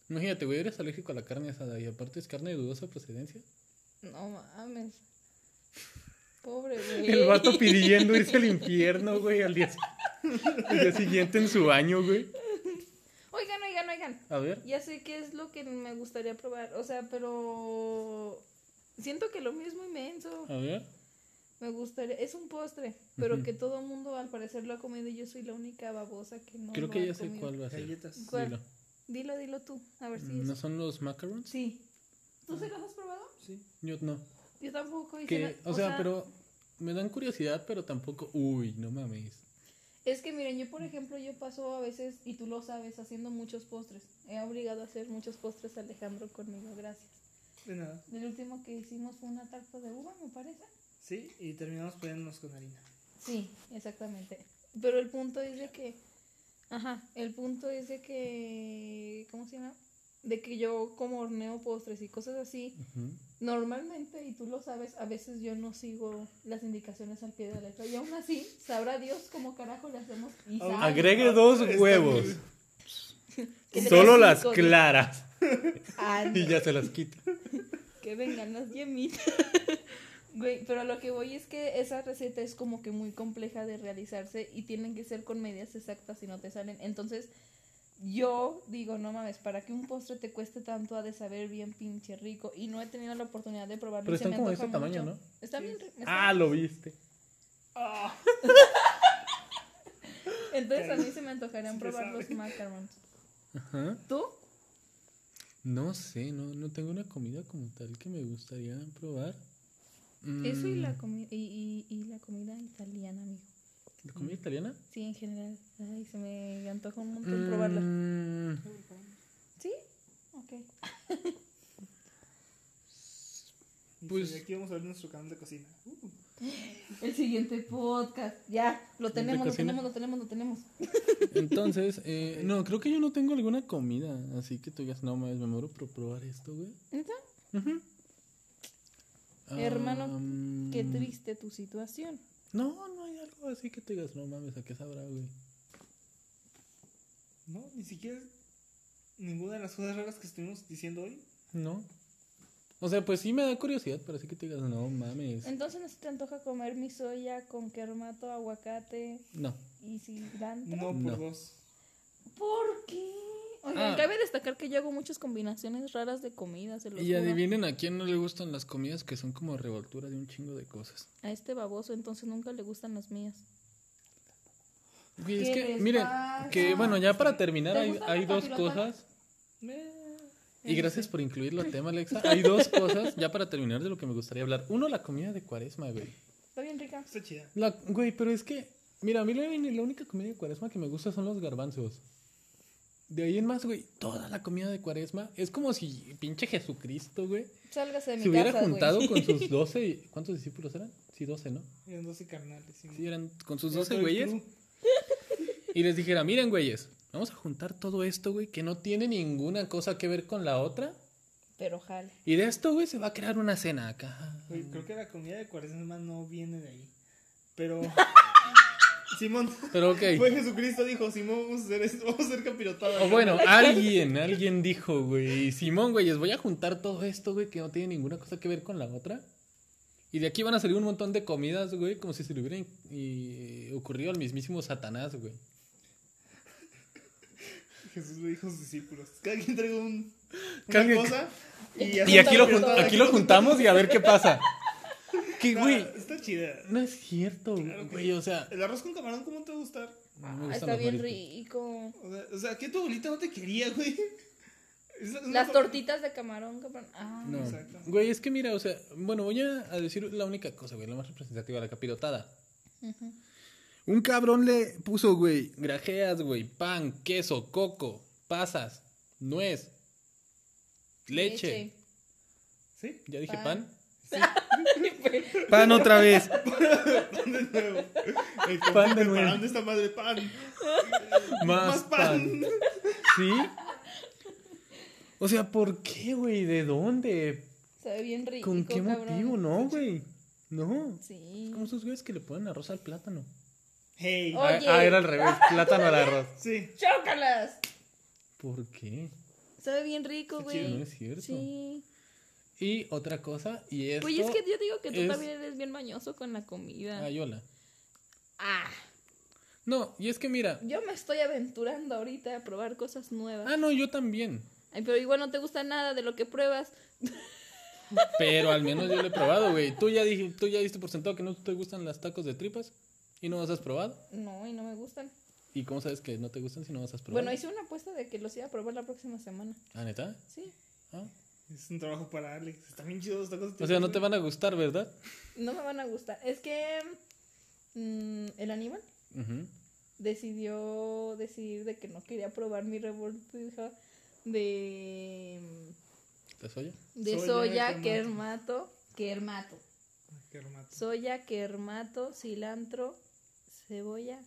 Imagínate, güey, eres alérgico a la carne asada y aparte es carne de dudosa procedencia. No mames. Pobre güey. El vato pidiendo irse al infierno, güey, al día, al día siguiente en su baño, güey. Oigan, oigan, oigan. A ver. Ya sé qué es lo que me gustaría probar. O sea, pero. Siento que lo mismo inmenso. A ver. Me gustaría. Es un postre, pero que todo el mundo al parecer lo ha comido y yo soy la única babosa que no. Creo lo que ha ya sé comido. cuál va a ser. galletas. ¿Cuál? Dilo. Dilo, dilo tú. A ver si ¿No es. son los macarons? Sí. ¿Tú se los has probado? Sí. Yo no. Yo tampoco. y se Que, me- o sea, pero me dan curiosidad, pero tampoco. Uy, no mames. Es que miren, yo por ejemplo, yo paso a veces, y tú lo sabes, haciendo muchos postres. He obligado a hacer muchos postres a Alejandro conmigo, gracias. De nada. El último que hicimos fue una tarta de uva, me parece. Sí, y terminamos poniéndonos con harina. Sí, exactamente. Pero el punto es de que, ajá, el punto es de que, ¿cómo se llama? De que yo como horneo postres y cosas así, normalmente, y tú lo sabes, a veces yo no sigo las indicaciones al pie de la letra. Y aún así, sabrá Dios cómo carajo le hacemos. Y sabe. Agregue dos huevos. Solo las cinco, claras. Ah, Y ya se las quita. Que vengan las yemitas. Güey, pero a lo que voy es que esa receta es como que muy compleja de realizarse y tienen que ser con medidas exactas si no te salen. Entonces, yo digo, no mames, para que un postre te cueste tanto ha de saber bien pinche rico y no he tenido la oportunidad de probarlo. Pero están me como de antoja ese tamaño, mucho. ¿no? Está Sí. bien. está Ah, bien. lo viste. Entonces a mí se me antojarían Sí, probar los macarons. Ajá. ¿Tú? No sé, no, no tengo una comida como tal que me gustaría probar. Eso y la, Mm, comi y, y, y la comida italiana, amigo. ¿La comida italiana? Sí, en general. Ay, se me antoja un montón probarla. Mm, ¿Sí? Ok. Pues- aquí vamos a ver nuestro canal de cocina. Uh, El siguiente podcast. Ya, lo tenemos, lo tenemos, lo tenemos, lo tenemos. Entonces, eh, no, creo que yo no tengo alguna comida. Así que tú digas, no mames, me muero por probar esto, güey. Hermano, Qué triste tu situación. No, no hay algo así que te digas, no mames, ¿a qué sabrá, güey? no, ni siquiera ninguna de las cosas raras que estuvimos diciendo hoy. No. O sea, pues sí me da curiosidad, pero así que te digas, no mames. Entonces, ¿no se te antoja comer mi soya con kermato, aguacate No. y cilantro? No por No. dos. ¿Por qué? Oigan, Ah. cabe destacar que yo hago muchas combinaciones raras de comida, se los Y juro. adivinen a quién no le gustan las comidas que son como revoltura de un chingo de cosas. A este baboso, entonces nunca le gustan las mías. Güey, es ¿Qué que, miren, pasa? que bueno, ya para terminar ¿Te hay, hay dos cosas. Y gracias por incluirlo al tema, Alexa. Hay dos cosas, ya para terminar de lo que me gustaría hablar. Uno, la comida de cuaresma, güey. Está bien rica. está chida. La, güey, pero es que, mira, a mí la, la única comida de cuaresma que me gusta son los garbanzos. De ahí en más, güey, toda la comida de cuaresma es como si pinche Jesucristo, güey, Sálgase de mi se hubiera casa, güey. juntado con sus 12, ¿cuántos discípulos eran? Sí, 12, ¿no? Eran 12 carnales. Sí, Sí, eran con sus Era 12 todo el güeyes. Y les dijera, miren, güeyes, vamos a juntar todo esto, güey, que no tiene ninguna cosa que ver con la otra. Pero jale. Y de esto, güey, se va a crear una cena acá. Güey, creo que la comida de cuaresma no viene de ahí. Pero. Simón. Pero ok. Fue Jesucristo, dijo: Simón, vamos a hacer esto, vamos a hacer capirotada. O bueno, alguien, alguien dijo, güey, Simón, güeyes, voy a juntar todo esto, güey, que no tiene ninguna cosa que ver con la otra. Y de aquí van a salir un montón de comidas, güey, como si se le hubiera y, ocurrido al mismísimo Satanás, güey. Jesús le dijo a sus discípulos: Cada quien traiga un, una cosa. Y, Y aquí lo, aquí lo juntamos y a ver qué pasa. Que, güey, Está chida. no es cierto, Claro que- güey, o sea... El arroz con camarón, ¿cómo te va a gustar? no me Ah, está bien mariscos. rico. O sea, o sea, ¿qué tu abuelita no te quería, güey? Es- es una Las tortitas de camarón, cabrón. Ah, No, Exacto. güey, es que mira, o sea, bueno, voy a, decir la única cosa, güey, la más representativa, la capirotada. Un cabrón le puso, güey, grajeas, güey, pan, queso, coco, pasas, nuez, leche. ¿Sí? ¿Ya dije Pan. pan? Sí. Pan otra vez. Pan de nuevo. El Pan de nuevo. preparando esta madre pan. Más, Más pan. pan. ¿Sí? O sea, ¿por qué, güey? ¿De dónde? Sabe bien rico. ¿Con qué cabrón. motivo? No, güey. No. Sí. Es como esos güeyes que le ponen arroz al plátano. Hey. Oye. Ah, ah, era al revés. Plátano al arroz. Sí. ¡Chócalas! ¿Por qué? Sabe bien rico, Está güey. chido, No es cierto. Sí. Y otra cosa, y esto... Oye, es que yo digo que tú es- también eres bien mañoso con la comida. Ah, Yola. Ah, No, y es que mira... yo me estoy aventurando ahorita a probar cosas nuevas. Ah, no, yo también. Ay, pero igual no te gusta nada de lo que pruebas. Pero al menos yo lo he probado, güey. Tú ya, dije, tú ya diste por sentado que no te gustan las tacos de tripas y no los has probado. No, y no me gustan. ¿Y cómo sabes que no te gustan si no los has probado? Bueno, hice una apuesta de que los iba a probar la próxima semana. ¿Ah, neta? Sí. Ah. Es un trabajo para Alex. Están bien chidos tacos. O sea, no te van a gustar, ¿verdad? No me van a gustar. Es que mm, el animal decidió decidir de que no quería probar mi revoltija de, ¿Te soya? de Soya, soya, kermato. kermato, kermato. Hermoso. Soya, kermato, cilantro, cebolla.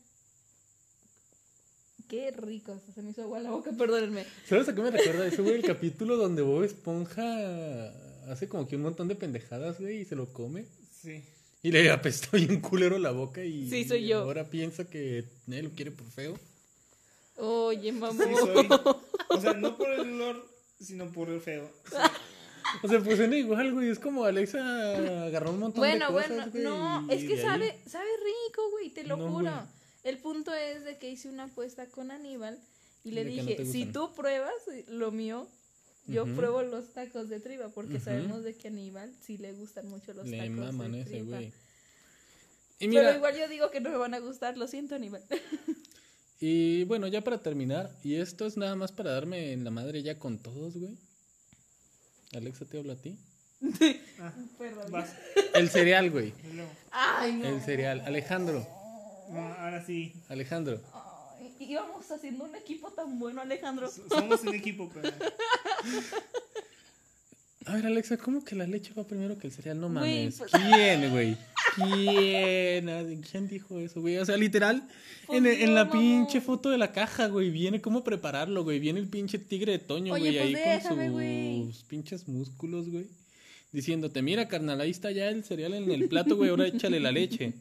Qué rico, se me hizo agua la boca, perdónenme. ¿Sabes a qué me recuerda eso, güey? El capítulo donde Bob Esponja hace como que un montón de pendejadas, güey, y se lo come. Sí. Y le apestó bien culero la boca y Sí, soy yo. ahora piensa que él lo quiere por feo. Oye, mamá. Sí, soy. O sea, no por el olor, sino por el feo. O sea, pues suena igual, güey. Es como Alexa agarró un montón Bueno, de cosas, bueno, güey, no, es que ahí- sabe, sabe rico, güey, te lo No, juro. güey. El punto es de que hice una apuesta con Aníbal y le no dije, si tú pruebas lo mío, yo pruebo los tacos de tripa, porque sabemos de que a Aníbal sí le gustan mucho los Le tacos maman de ese, tripa. güey. Y Pero igual yo digo que no me van a gustar, lo siento, Aníbal. Y bueno, ya para terminar, y esto es nada más para darme en la madre ya con todos, güey. Alexa, te hablo a ti. Ah. El cereal, güey. luego. Ay, no. El cereal. Alejandro. No, ahora sí. Alejandro. Ay, íbamos haciendo un equipo tan bueno, Alejandro. S- Somos un equipo, pero. A ver, Alexa, ¿cómo que la leche va primero que el cereal? No mames. pues- ¿Quién, güey? ¿Quién? Ah, ¿Quién dijo eso, güey? O sea, literal, Pues en, en la pinche foto de la caja, güey, viene cómo prepararlo, güey. Viene el pinche tigre de Toño, güey, pues ahí déjame, con sus pinches músculos, güey. Diciéndote, mira, carnal, ahí está ya el cereal en el plato, güey, ahora échale la leche.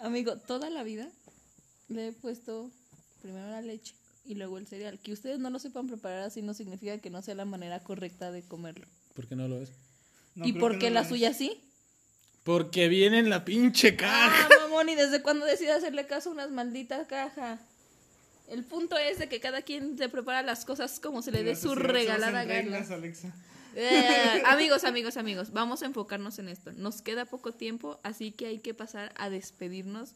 Amigo, toda la vida le he puesto primero la leche y luego el cereal. Que ustedes no lo sepan preparar así no significa que no sea la manera correcta de comerlo. ¿Por qué no lo es? No, ¿Y por qué no la es. suya sí? Porque viene en la pinche caja. Ah, mamón, ¿y desde cuándo decide hacerle caso a unas malditas cajas? El punto es de que cada quien se prepara las cosas como se le dé su regalada gana. reglas, Alexa. Eh, amigos, amigos, amigos, vamos a enfocarnos en esto. Nos queda poco tiempo, así que hay que pasar a despedirnos.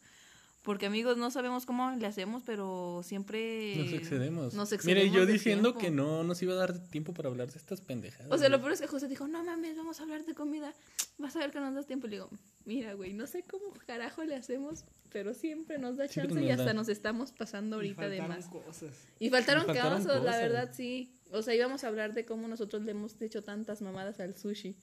Porque amigos, no sabemos cómo le hacemos, pero siempre Nos excedemos. Nos Mire, excedemos yo de diciendo tiempo. que no nos iba a dar tiempo para hablar de estas pendejadas. O sea, lo peor es que José dijo, no mames, vamos a hablar de comida. Vas a ver que nos das tiempo. Y le digo, mira, güey, no sé cómo carajo le hacemos, pero siempre nos da Siempre chance y nos hasta da. nos estamos pasando Y ahorita de faltaron más. cosas. Y faltaron, Y faltaron casos, la cosas. verdad, sí. O sea, íbamos a hablar de cómo nosotros le hemos hecho tantas mamadas al sushi.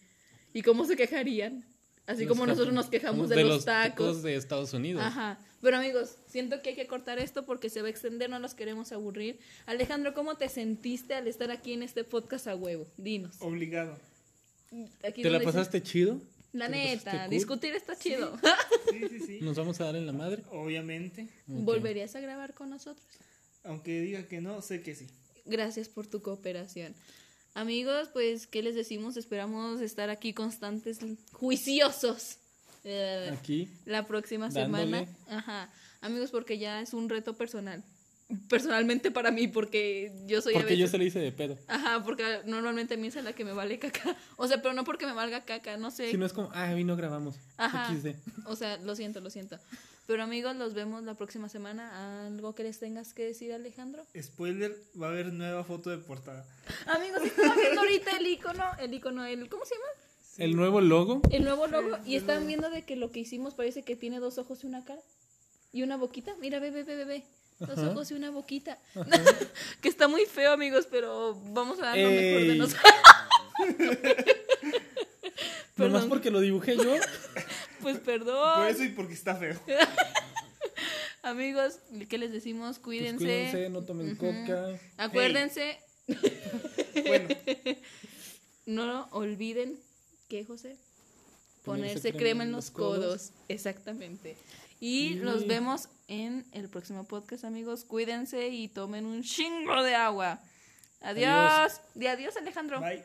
Y cómo se quejarían. Así Los como nosotros nos quejamos de, los tacos. de Estados Unidos. Ajá. Pero amigos, siento que hay que cortar esto porque se va a extender, no nos queremos aburrir. Alejandro, ¿cómo te sentiste al estar aquí en este podcast a huevo? Dinos. Obligado. Aquí ¿Te la pasaste chido? La ¿Te la pasaste neta, cool? discutir está chido. Sí, sí, sí. ¿Nos vamos a dar en la madre? Obviamente. ¿Volverías a grabar con nosotros? Aunque diga que no, sé que sí. Gracias por tu cooperación. Amigos, pues, ¿qué les decimos? Esperamos estar aquí constantes, juiciosos. eh, Aquí. la próxima Dándole. semana. Ajá. Amigos, porque ya es un reto personal. Personalmente para mí, porque yo soy a Porque yo se le hice de pedo. Ajá, porque normalmente a mí es a la que me vale caca. O sea, pero no porque me valga caca, no sé. Si no es como, ah, hoy no grabamos. Ajá. XD. O sea, lo siento, lo siento. Pero amigos, los vemos la próxima semana. ¿Algo que les tengas que decir, Alejandro? Spoiler, va a haber nueva foto de portada. Amigos, están viendo ahorita el icono, el icono, el, ¿cómo se llama? El nuevo logo. El nuevo logo. Sí, Y están logo. viendo de que lo que hicimos parece que tiene dos ojos y una cara. Y una boquita. Mira, ve, ve, ve, ve, ve. Dos Ajá. ojos y una boquita. que está muy feo, amigos, pero vamos a dar lo mejor de Ey. nosotros. Nomás Perdón. porque lo dibujé yo. Pues Por perdón. eso y porque está feo. Amigos, ¿qué les decimos? Pues Cuídense. cuídense, no tomen coca. Acuérdense, Bueno, no olviden que José Ponerse ponerse crema en los codos. Exactamente. Y Y- nos vemos en el próximo podcast, amigos. Cuídense y tomen un chingo de agua. Adiós. Adiós. Di adiós, Alejandro. bye.